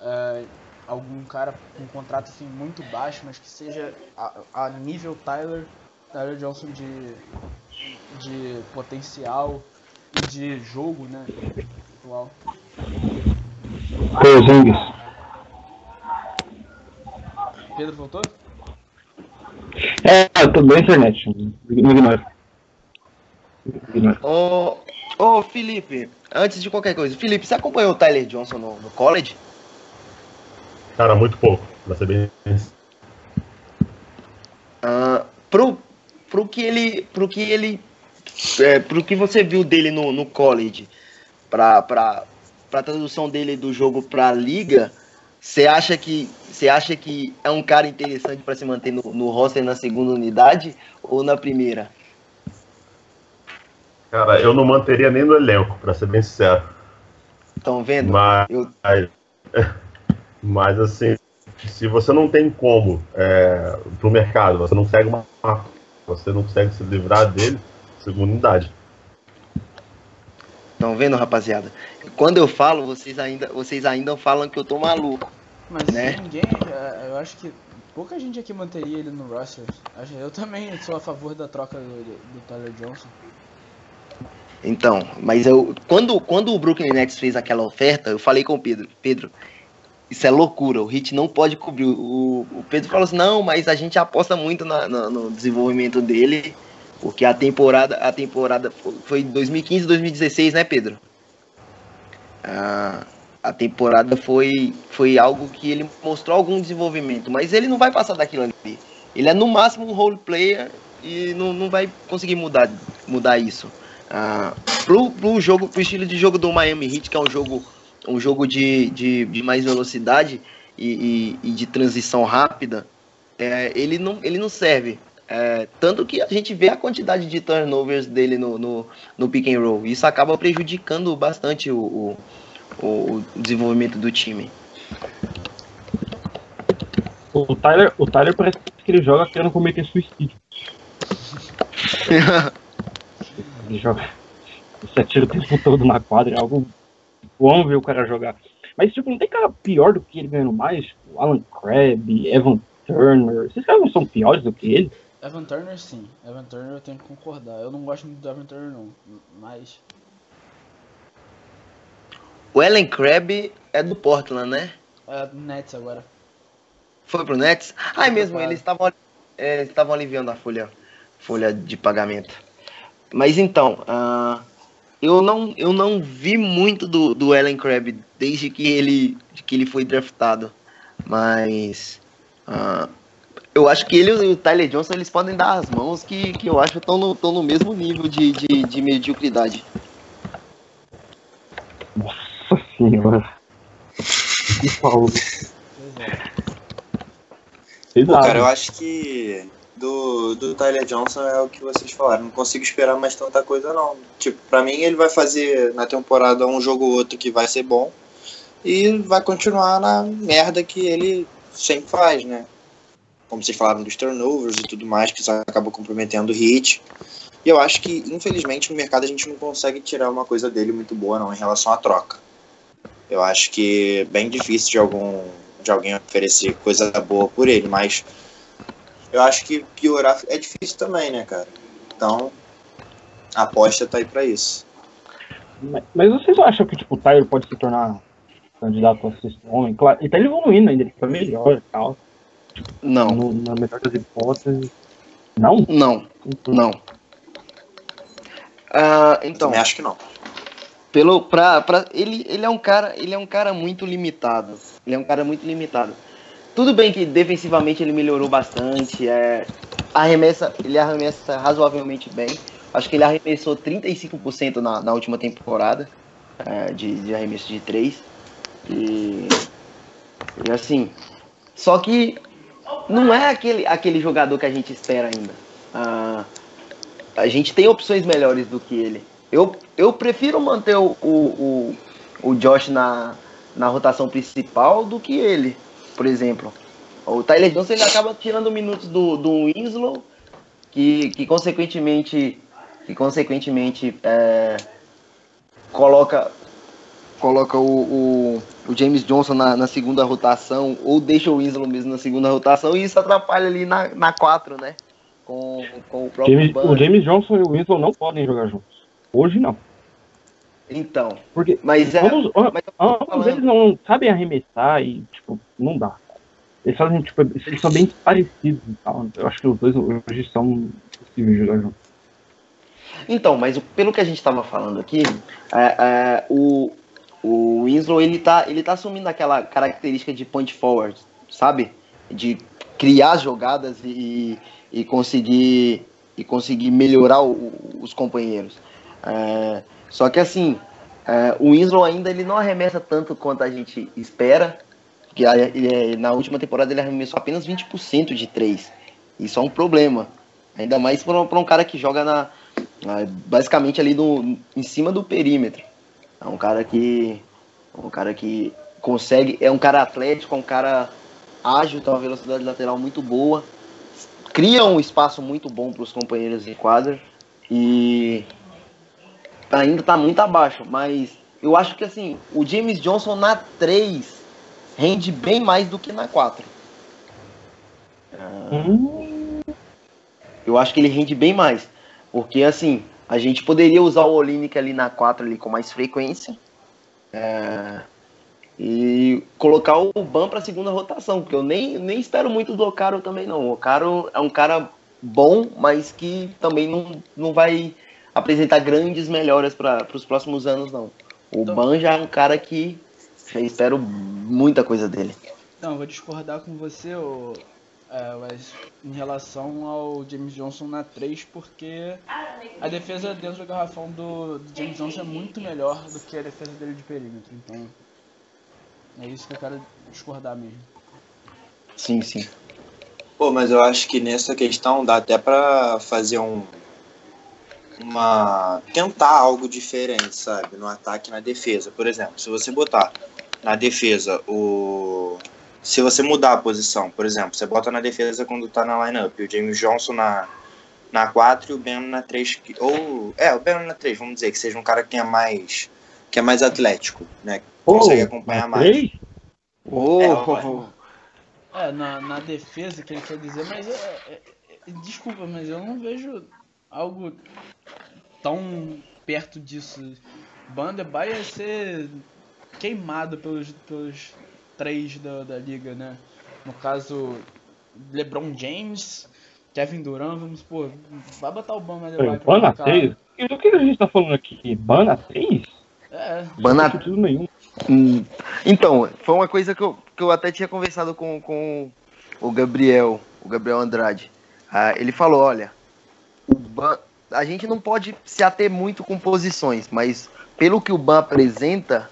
É, algum cara com um contrato assim muito baixo, mas que seja a, a nível Tyler Tyler Johnson de, de potencial e de jogo, né? Atual. Porzingis. Pedro voltou? É, eu tô bem internet. Não ignora. Ô, ô, Felipe, antes de qualquer coisa, Felipe, você acompanhou o Tyler Johnson no, no college? Cara, muito pouco, pra ser bem. Uh, pro, pro que ele. Pro que ele. É, pro que você viu dele no, no college, pra, pra, pra tradução dele do jogo pra liga, você acha que. Você acha que é um cara interessante para se manter no, no roster na segunda unidade ou na primeira? Cara, eu não manteria nem no elenco, pra ser bem sincero. Estão vendo? Mas, eu... mas assim, se você não tem como é, pro mercado, você não consegue uma você não consegue se livrar dele, segunda unidade. Estão vendo, rapaziada? Quando eu falo, vocês ainda, vocês ainda falam que eu tô maluco. Mas né? ninguém, é, eu acho que pouca gente aqui manteria ele no roster. Eu também sou a favor da troca do, do Tyler Johnson. Então, mas eu quando, quando o Brooklyn Nets fez aquela oferta, eu falei com o Pedro, Pedro, isso é loucura, o Hit não pode cobrir. O, o Pedro falou assim, não, mas a gente aposta muito na, na, no desenvolvimento dele, porque a temporada, a temporada foi 2015, 2016, né, Pedro? Ah, a temporada foi, foi algo que ele mostrou algum desenvolvimento, mas ele não vai passar daquilo ali. Ele é no máximo um role player e não, não vai conseguir mudar, mudar isso. Ah, pro, pro jogo, pro estilo de jogo do Miami Heat, que é um jogo, um jogo de, de, de mais velocidade e, e, e, de transição rápida, é, ele, não, ele não serve. É, tanto que a gente vê a quantidade de turnovers dele no, no, no pick and roll. Isso acaba prejudicando bastante o, o, o desenvolvimento do time. O Tyler, o Tyler parece que ele joga querendo cometer suicídio. Ele joga. Você atira o tempo todo na quadra, é algo bom ver o cara jogar. Mas, tipo, não tem cara pior do que ele ganhando mais? Tipo, Alan Crabb, Evan Turner. Esses caras não são piores do que ele? Evan Turner, sim. Evan Turner eu tenho que concordar. Eu não gosto muito do Evan Turner, não. Mas. O Alan Crabb é do Portland, né? É do Nets agora. Foi pro Nets? Ai, mesmo, eles estavam é, estavam aliviando a folha, folha de pagamento. Mas então, uh, eu, não, eu não vi muito do, do Ellen Crabbe desde que ele, que ele foi draftado. Mas uh, eu acho que ele e o Tyler Johnson eles podem dar as mãos que, que eu acho que estão no, no mesmo nível de, de, de mediocridade. Nossa senhora. Que falou. Pô, cara, eu acho que do, do Tyler Johnson é o que vocês falaram. Não consigo esperar mais tanta coisa, não. Tipo, pra mim ele vai fazer na temporada um jogo ou outro que vai ser bom. E vai continuar na merda que ele sempre faz, né? Como vocês falaram dos turnovers e tudo mais, que isso acaba comprometendo o hit. E eu acho que, infelizmente, no mercado a gente não consegue tirar uma coisa dele muito boa, não, em relação à troca. Eu acho que é bem difícil de algum de alguém oferecer coisa boa por ele, mas eu acho que piorar é difícil também, né, cara? Então, a aposta tá aí pra isso. Mas, mas vocês acham que tipo, o Tyler pode se tornar candidato a sexto homem? Claro, ele tá evoluindo ainda, ele foi melhor e tal. Não. No, na melhor das hipóteses. Não? Não. Não. Uh, então. Também acho que não. Pelo, pra, pra, ele, ele é um cara, ele é um cara muito limitado. Ele é um cara muito limitado. Tudo bem que defensivamente ele melhorou bastante, é, arremessa, ele arremessa razoavelmente bem. Acho que ele arremessou 35% na, na última temporada é, de, de arremesso de 3. E, e assim, só que não é aquele, aquele jogador que a gente espera ainda. Ah, a gente tem opções melhores do que ele. Eu, eu prefiro manter o, o, o, o Josh na, na rotação principal do que ele por exemplo. O Tyler Johnson ele acaba tirando minutos do, do Winslow, que, que consequentemente, que consequentemente é, coloca, coloca o, o, o James Johnson na, na, segunda rotação, ou deixa o Winslow mesmo na segunda rotação, e isso atrapalha ali na, na 4, né? com, com o próprio James, O James Johnson e o Winslow não podem jogar juntos. Hoje não. Então. Porque mas é, ambos, mas ambos eles não sabem arremessar e, tipo, não dá. Eles fazem, tipo, eles são bem parecidos e tal. Eu acho que os dois hoje são possíveis jogar juntos. Então, mas pelo que a gente estava falando aqui, é, é, o, o Winslow ele tá, ele tá assumindo aquela característica de point forward, sabe? De criar jogadas e, e conseguir e conseguir melhorar o, os companheiros. É, só que assim, é, o Winslow ainda ele não arremessa tanto quanto a gente espera. Que na última temporada ele arremessou apenas 20% de 3. Isso é um problema. Ainda mais para um cara que joga na, basicamente ali no, em cima do perímetro. É um cara que. Um cara que consegue. É um cara atlético, é um cara ágil, tem uma velocidade lateral muito boa. Cria um espaço muito bom para os companheiros de quadra. E ainda está muito abaixo. Mas eu acho que assim, o James Johnson na 3 rende bem mais do que na 4. Hum. Eu acho que ele rende bem mais. Porque assim, a gente poderia usar o Olinick ali na 4 ali com mais frequência. É, e colocar o Ban para segunda rotação, porque eu nem, nem espero muito do Ocaro também não. O Ocaro é um cara bom, mas que também não, não vai apresentar grandes melhoras para os próximos anos não. O então, Ban já é um cara que eu espero muita coisa dele. Não, vou discordar com você, ô, é, mas em relação ao James Johnson na 3, porque a defesa dentro do garrafão do, do, James Johnson é muito melhor do que a defesa dele de perímetro. Então, é isso que eu quero discordar mesmo. Sim, sim. Pô, mas eu acho que nessa questão dá até pra fazer um. Uma. tentar algo diferente, sabe? No ataque e na defesa. Por exemplo, se você botar na defesa o se você mudar a posição, por exemplo, você bota na defesa quando tá na lineup, o James Johnson na, na 4 e o Ben na 3, ou, é, o Ben na 3, vamos dizer, que seja um cara que tenha mais, que é mais atlético, né, que oh, consegue acompanhar mais. Oh, é, é, na, na defesa que ele quer dizer, mas é, é, é, desculpa, mas eu não vejo algo tão perto disso. Banda vai ser queimado pelos, pelos três da, da liga, né? No caso, LeBron James, Kevin Durant, vamos pô, vai botar o Ban mais debaixo. Bana 3? E do que a gente tá falando aqui? Bana 3? É. Bana... Não nenhum. Hum, então, foi uma coisa que eu, que eu até tinha conversado com, com o Gabriel, o Gabriel Andrade. Ah, ele falou, olha, o Ban... a gente não pode se ater muito com posições, mas pelo que o Ban apresenta,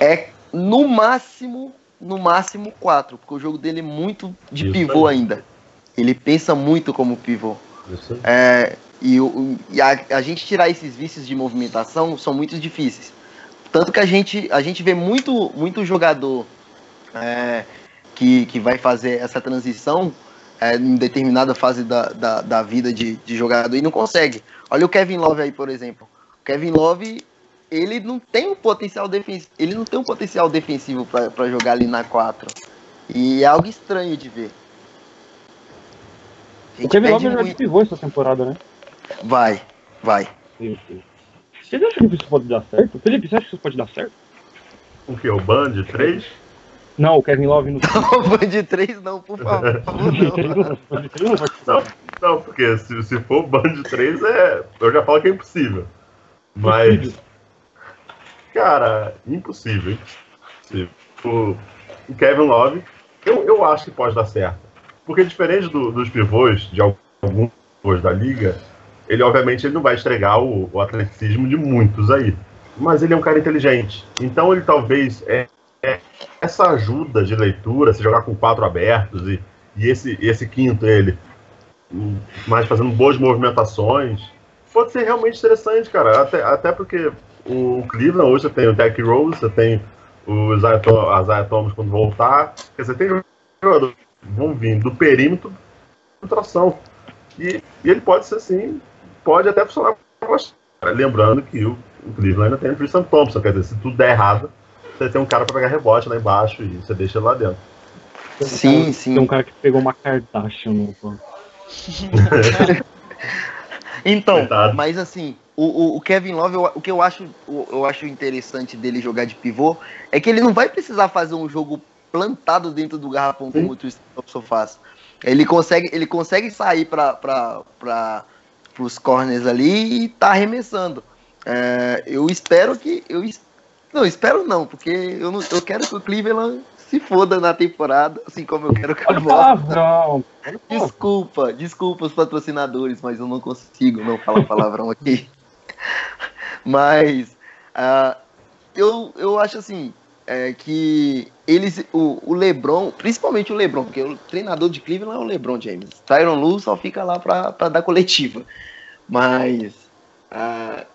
é no máximo, no máximo quatro, porque o jogo dele é muito de Isso pivô aí. ainda. Ele pensa muito como pivô. É, e, e a, a, gente tirar esses vícios de movimentação são muito difíceis. Tanto que a gente, a gente vê muito, muito jogador é, que, que vai fazer essa transição é, em determinada fase da, da, da vida de, de jogador e não consegue. Olha o Kevin Love aí, por exemplo. O Kevin Love ele não tem um potencial defensivo, ele não tem um potencial defensivo para jogar ali na 4. E é algo estranho de ver. O Kevin Love já pivô essa temporada, né? Vai, vai. Vocês acham que isso pode dar certo? Felipe, você acha que isso pode dar certo? O que? O Band 3? Não, o Kevin Love no. Não, o Band 3 não, por favor. não, não, não, porque se, se for o Band 3, é, eu já falo que é impossível. Mas. Cara, impossível. O Kevin Love, eu, eu acho que pode dar certo. Porque diferente do, dos pivôs, de alguns pivôs da liga, ele obviamente ele não vai estregar o, o, atleticismo de muitos aí. Mas ele é um cara inteligente. Então ele talvez é, é essa ajuda de leitura, se jogar com quatro abertos e, e esse, esse quinto ele mais fazendo boas movimentações, pode ser realmente interessante, cara. Até, até porque o Cleveland hoje você tem o Derrick Rose, você tem o Isaiah, Thomas quando voltar. Quer dizer, tem jogadores que vão vir do perímetro tração. E, e, ele pode ser assim, pode até funcionar Lembrando que o, o Cleveland ainda tem o Tristan Thompson, quer dizer, se tudo der errado, você tem um cara para pegar rebote lá embaixo e você deixa ele lá dentro. Sim, tem sim. Tem um cara que pegou uma Kardashian no então, Coitado. mas assim, o, o, o, Kevin Love, eu, o que eu acho, eu acho interessante dele jogar de pivô é que ele não vai precisar fazer um jogo plantado dentro do garrafão como o Tristan faz. Ele consegue, ele consegue sair para os corners ali e tá arremessando. É, eu espero que. Eu, não, espero não, porque eu, não, eu quero que o Cleveland se foda na temporada, assim como eu quero que a palavrão. Desculpa, desculpa os patrocinadores, mas eu não consigo não falar palavrão aqui. Mas uh, eu, eu acho assim é, que eles, o, o, LeBron, principalmente o LeBron, porque o treinador de Cleveland é o LeBron James. Tyron Lu só fica lá para dar coletiva. Mas uh,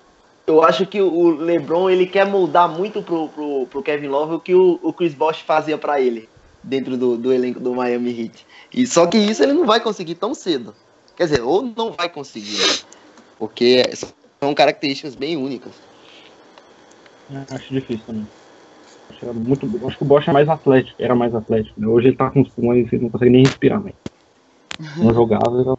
eu acho que o LeBron ele quer moldar muito pro, pro, pro Kevin Love o que o, o Chris Bosh fazia para ele dentro do, do elenco do Miami Heat. E só que isso ele não vai conseguir tão cedo. Quer dizer, ou não vai conseguir, né? porque são características bem únicas. É, acho difícil também. Acho, muito, acho que o Bosch é mais atlético, era mais atlético. Né? Hoje ele tá com os pulmões e não consegue nem respirar, mais. Não jogava.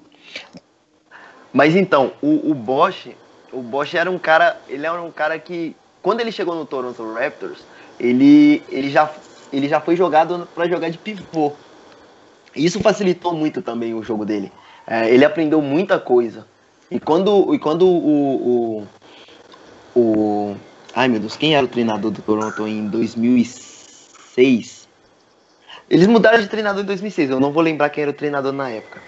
Mas então, o, o Bosch, o Bosch era um cara, ele era um cara que quando ele chegou no Toronto Raptors, ele, ele já ele já foi jogado para jogar de pivô. Isso facilitou muito também o jogo dele. É, ele aprendeu muita coisa. E quando, e quando o, o, o, Ai meu Deus, quem era o treinador do Toronto em 2006? Eles mudaram de treinador em 2006, eu não vou lembrar quem era o treinador na época.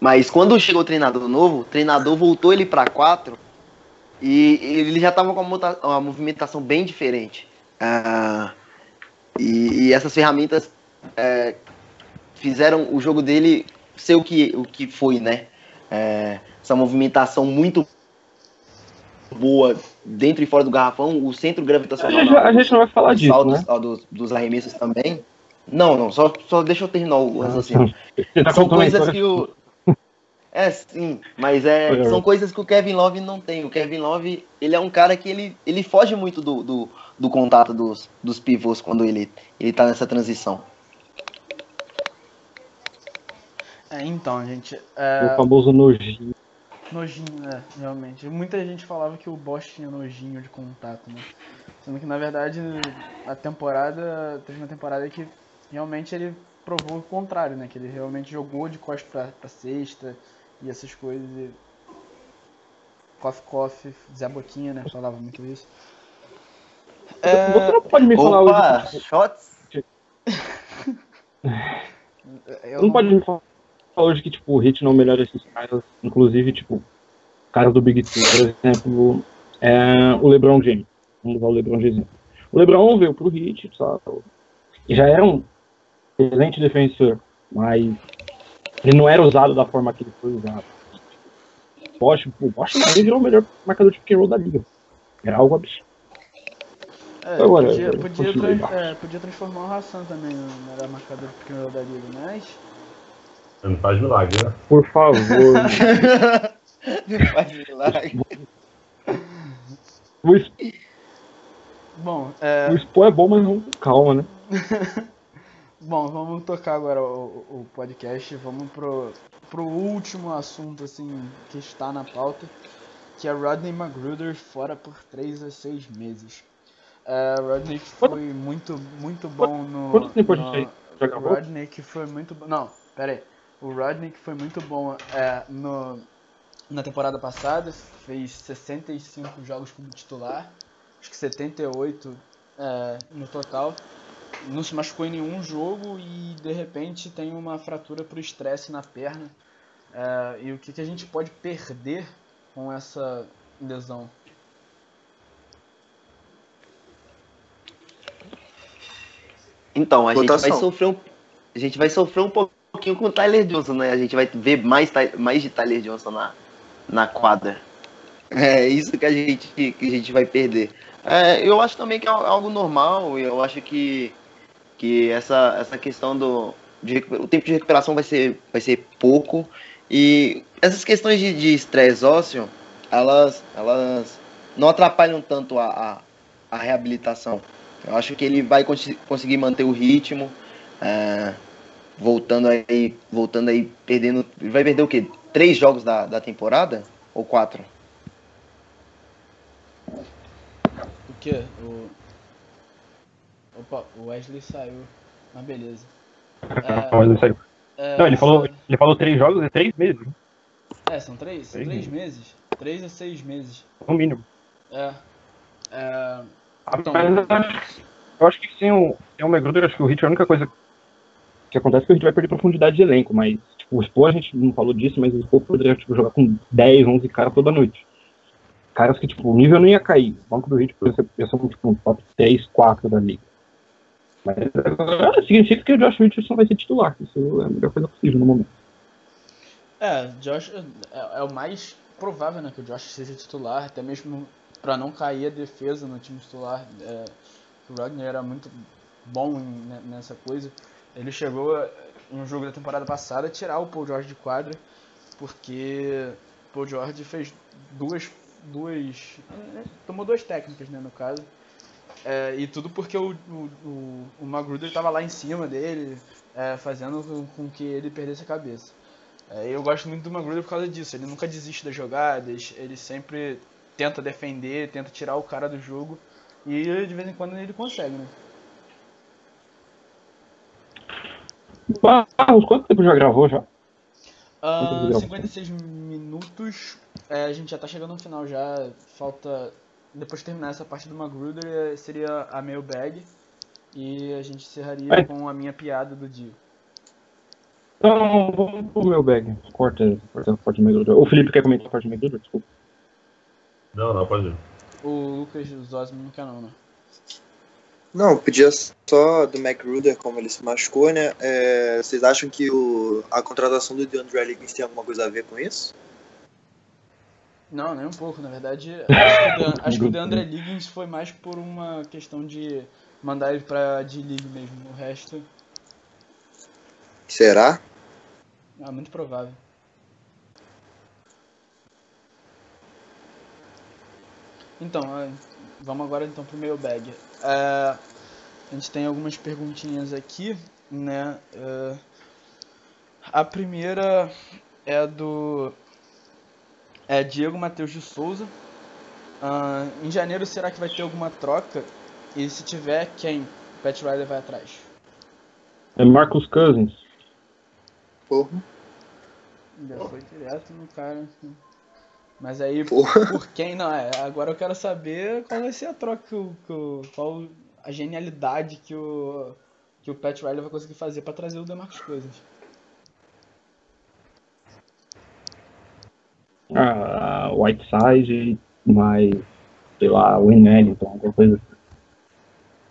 Mas quando chegou o treinador novo, o treinador voltou ele para 4 e ele já estava com uma, uma, movimentação bem diferente. Ah, e, e, essas ferramentas é, fizeram o jogo dele ser o que, o que foi, né? É, essa movimentação muito boa dentro e fora do garrafão, o centro gravitacional. A gente, a gente não vai falar disso. Saldos, né? dos, dos arremessos também. Não, não, só, só deixa eu terminar o raciocínio. Tá São coisas que o. É, sim, mas é, são coisas que o Kevin Love não tem. O Kevin Love, ele é um cara que ele, ele foge muito do, do, do contato dos, dos pivôs quando ele, ele tá nessa transição. É, então, gente. É... O famoso nojinho. Nojinho, né? Realmente. Muita gente falava que o Bosch tinha nojinho de contato, né? Sendo que na verdade a temporada. Teve uma temporada que realmente ele provou o contrário, né? Que ele realmente jogou de costas pra, pra cesta e essas coisas. E... Coffee Coffee, Zé Boquinha, né? Falava muito isso. É... Você não pode me falar Opa, hoje. Shots? Eu não, não pode me falar hoje que, tipo, o Hit não melhora esses caras, inclusive, tipo, caras do Big Two, por exemplo, é, o LeBron James. Vamos usar o LeBron James. O LeBron veio pro Hit, sabe? E já era um excelente defensor, mas ele não era usado da forma que ele foi usado. Bosch, o Bosch virou o melhor marcador de pick da liga. Era algo absurdo. É, Agora, podia, podia, é, podia, transformar o Hassan também no melhor marcador de pick da liga, mas não faz milagre, né? Por favor. não faz milagre. O Bom, é... o Expo é bom, mas não calma, né? bom, vamos tocar agora o, o, podcast. Vamos pro, pro último assunto assim que está na pauta, que é Rodney Magruder fora por 3 a 6 meses. É, Rodney foi muito, muito bom no. Quanto tempo a gente Rodney que foi muito bom. Não, pera aí. O Rodney, que foi muito bom é, no, na temporada passada, fez 65 jogos como titular, acho que 78 é, no total. Não se machucou em nenhum jogo e de repente tem uma fratura por estresse na perna. É, e o que, que a gente pode perder com essa lesão? Então, a gente vai sofrer um, a gente vai sofrer um pouco pouquinho com o Tyler Johnson, né? A gente vai ver mais, mais de Tyler Johnson na, na quadra. É isso que a gente, que a gente vai perder. É, eu acho também que é algo normal. Eu acho que, que essa, essa questão do. De, o tempo de recuperação vai ser, vai ser pouco. E essas questões de estresse ósseo, elas, elas não atrapalham tanto a, a, a, reabilitação. Eu acho que ele vai cons conseguir manter o ritmo. É, voltando aí, voltando aí, perdendo. Vai perder o quê? Três jogos da, da temporada? Ou quatro? O quê? O... Opa, o Wesley saiu. Mas beleza. É, o Wesley saiu. É, Não, ele falou, ele falou três jogos e três meses. É, são três? Três, três meses. Três a seis meses. No mínimo. É. é... Então... Mas eu acho que sem o, sem o McGruder, acho que o Hit é a única coisa que acontece é que a gente vai perder profundidade de elenco, mas tipo, o Spo a gente não falou disso, mas o Spo poderia tipo, jogar com 10, 11 caras toda noite. Caras que, tipo, o nível não ia cair. O banco do Hit ia ser tipo, um top 3, 4 da liga. Mas agora significa que o Josh Richardson vai ser titular. Isso é a melhor coisa possível no momento. É, Josh é, é o mais provável, né, que o Josh seja titular, até mesmo para não cair a defesa no time titular. É, o Wagner era muito bom em, nessa coisa. Ele chegou um jogo da temporada passada a tirar o Paul George de quadra, porque Paul George fez duas. duas tomou duas técnicas, né, no caso. É, e tudo porque o, o, o Magruder estava lá em cima dele, é, fazendo com, com, que ele perdesse a cabeça. É, eu gosto muito do Magruder por causa disso. Ele nunca desiste das jogadas, ele sempre tenta defender, tenta tirar o cara do jogo. E de vez em quando ele consegue, né? Barros, quanto tempo já gravou já? Uh, 56 minutos. É, a gente já tá chegando no final já. Falta. Depois de terminar essa parte do Magruder, é, seria a mailbag. E a gente encerraria é. com a minha piada do dia. Então, vamos pro mailbag. Corta, corta a parte do Magruder. O Felipe quer comentar a parte do Magruder? Desculpa. Não, não, pode ir. O Lucas Zosman não quer não, né? Não, podia só do McRuder, como ele se machucou, né? É, vocês acham que o, a contratação do DeAndre Liggins tem alguma coisa a ver com isso? Não, nem um pouco. Na verdade, acho que, acho que o DeAndre Liggins foi mais por uma questão de mandar ele pra D-League mesmo. O resto... Será? Ah, muito provável. Então, vamos agora então pro mailbag. Uh, a gente tem algumas perguntinhas aqui, né? Uh, a primeira é do é Diego Matheus de Souza. Uh, em janeiro, será que vai ter alguma troca? E se tiver, quem? O Pat Riley vai atrás. É Marcus Cousins. Porra. Já foi direto no cara. Mas aí, Porra. por quem não é? Agora eu quero saber qual vai ser a troca, que o, que o, qual a genialidade que o, que o Pat Riley vai conseguir fazer para trazer o DeMarcus Cousins. Ah, Whiteside, mais, sei lá, Wayne Ellington, alguma coisa assim.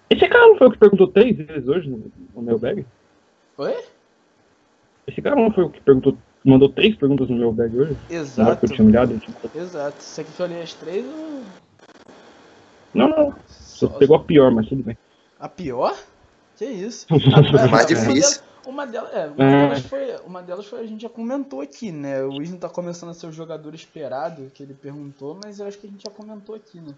Esse cara não foi o que perguntou três vezes hoje no, no meu bag? Oi? Esse cara não foi o que perguntou mandou três perguntas no meu bag hoje. Exato. Que eu tinha olhado, eu tinha... Exato. Você aqui que eu olhei as três ou... Não, não. Você Só... pegou a pior, mas tudo bem. A pior? Que isso? a, mais difícil. Uma delas, é, uma, é. Delas foi, uma delas foi, a gente já comentou aqui, né? O Isno tá começando a ser o jogador esperado, que ele perguntou, mas eu acho que a gente já comentou aqui, né?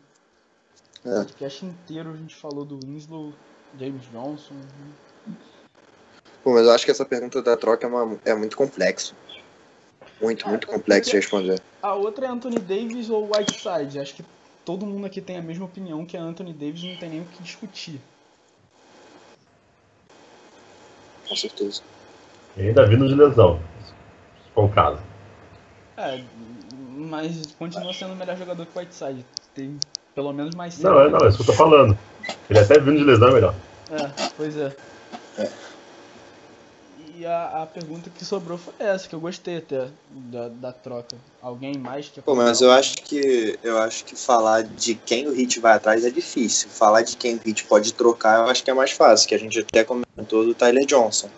É. O podcast inteiro a gente falou do Winslow, James Johnson. Né? Pô, mas eu acho que essa pergunta da troca é, uma, é muito complexo. Muito, muito complexo de responder. A outra é Anthony Davis ou Whiteside. Acho que todo mundo aqui tem a mesma opinião que a Anthony Davis não tem nem o que discutir. Com certeza. E ainda vindo de lesão, se for o caso. É, mas continua sendo o melhor jogador que o Whiteside. Tem pelo menos mais Não, é, não, é isso que eu tô falando. Ele até vindo de lesão é melhor. É, pois é. é. E a, a pergunta que sobrou foi essa, que eu gostei até da, da troca. Alguém mais que. Pô, mas eu acho que eu acho que falar de quem o Hit vai atrás é difícil. Falar de quem o Hit pode trocar, eu acho que é mais fácil, que a gente até comentou do Tyler Johnson.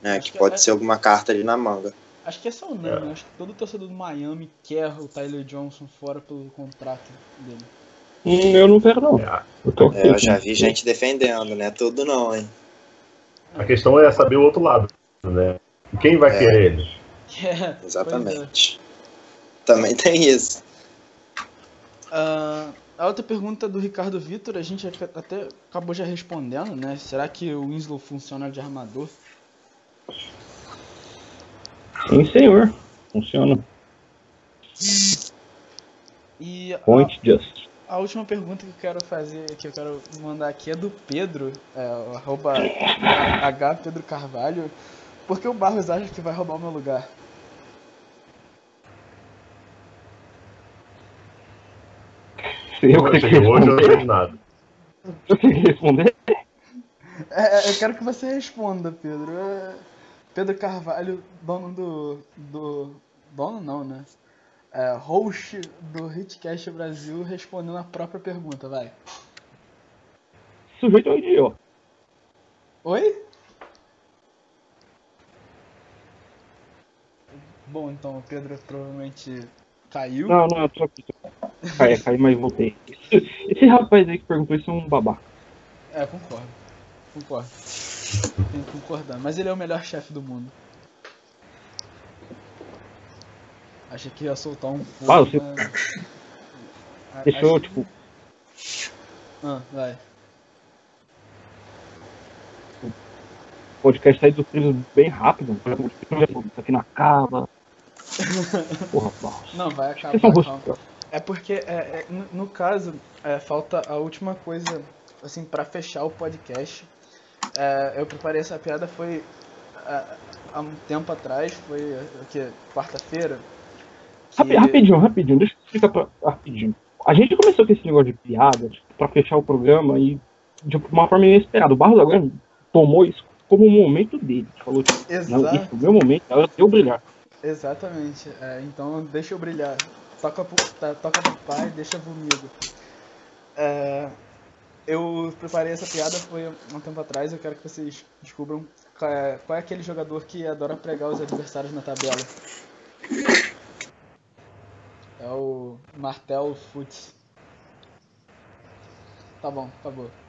Né, que, que, pode é... ser alguma carta ali na manga. Acho que essa é unânime, é. Né? acho que todo torcedor do Miami quer o Tyler Johnson fora pelo contrato dele. Hum, eu não quero não. É, eu, é, eu já vi gente defendendo, né? Tudo não, hein? A questão é saber o outro lado, né? Quem vai é. querer ele? É, Exatamente. Também tem isso. Uh, a outra pergunta do Ricardo Vitor, a gente até acabou já respondendo, né? Será que o Winslow funciona de armador? Sim, senhor. Funciona. E Point a, just. A última pergunta que eu quero fazer, que eu quero mandar aqui é do Pedro, é, arroba H Pedro Carvalho. Por que o Barros acha que vai roubar o meu lugar? Eu, eu cheguei hoje, eu não sei nada. Eu tenho que responder? É, eu quero que você responda, Pedro. É, Pedro Carvalho, dono do. do. Dono não, né? É, host do Hitcast Brasil, respondendo a própria pergunta, vai. Sujeito é um idiota. Oi? Bom, então o Pedro provavelmente caiu. Não, não, eu tô aqui. Caí, mas voltei. Esse, esse rapaz aí que perguntou isso é um babaca. É, concordo. Concordo. Tenho que concordar. Mas ele é o melhor chefe do mundo. Achei que ia soltar um fogo. Ah, você... Mas... Deixou, tipo. Ah, vai. O podcast sair dos trilhos bem rápido. Isso aqui não acaba. Porra, porra. Não, vai acabar. Calma. É porque, é, é, no, no, caso, é, falta a última coisa, assim, para fechar o podcast. É, eu preparei essa piada, foi é, há um tempo atrás, foi o que? Quarta-feira? Que... Rapidinho, rapidinho, deixa eu explicar pra... rapidinho. A gente começou com esse negócio de piada tipo, pra fechar o programa e de uma forma inesperada. O Barros agora tomou isso como um momento dele. Falou, tipo, Exato. não, isso é o meu momento, é eu brilhar. Exatamente. É, então deixa eu brilhar. Toca pro, tá, toca pro pai, deixa comigo. É, eu preparei essa piada foi um tempo atrás. Eu quero que vocês descubram qual é, qual é aquele jogador que adora pregar os adversários na tabela. É o Martel Futs. Tá bom, acabou.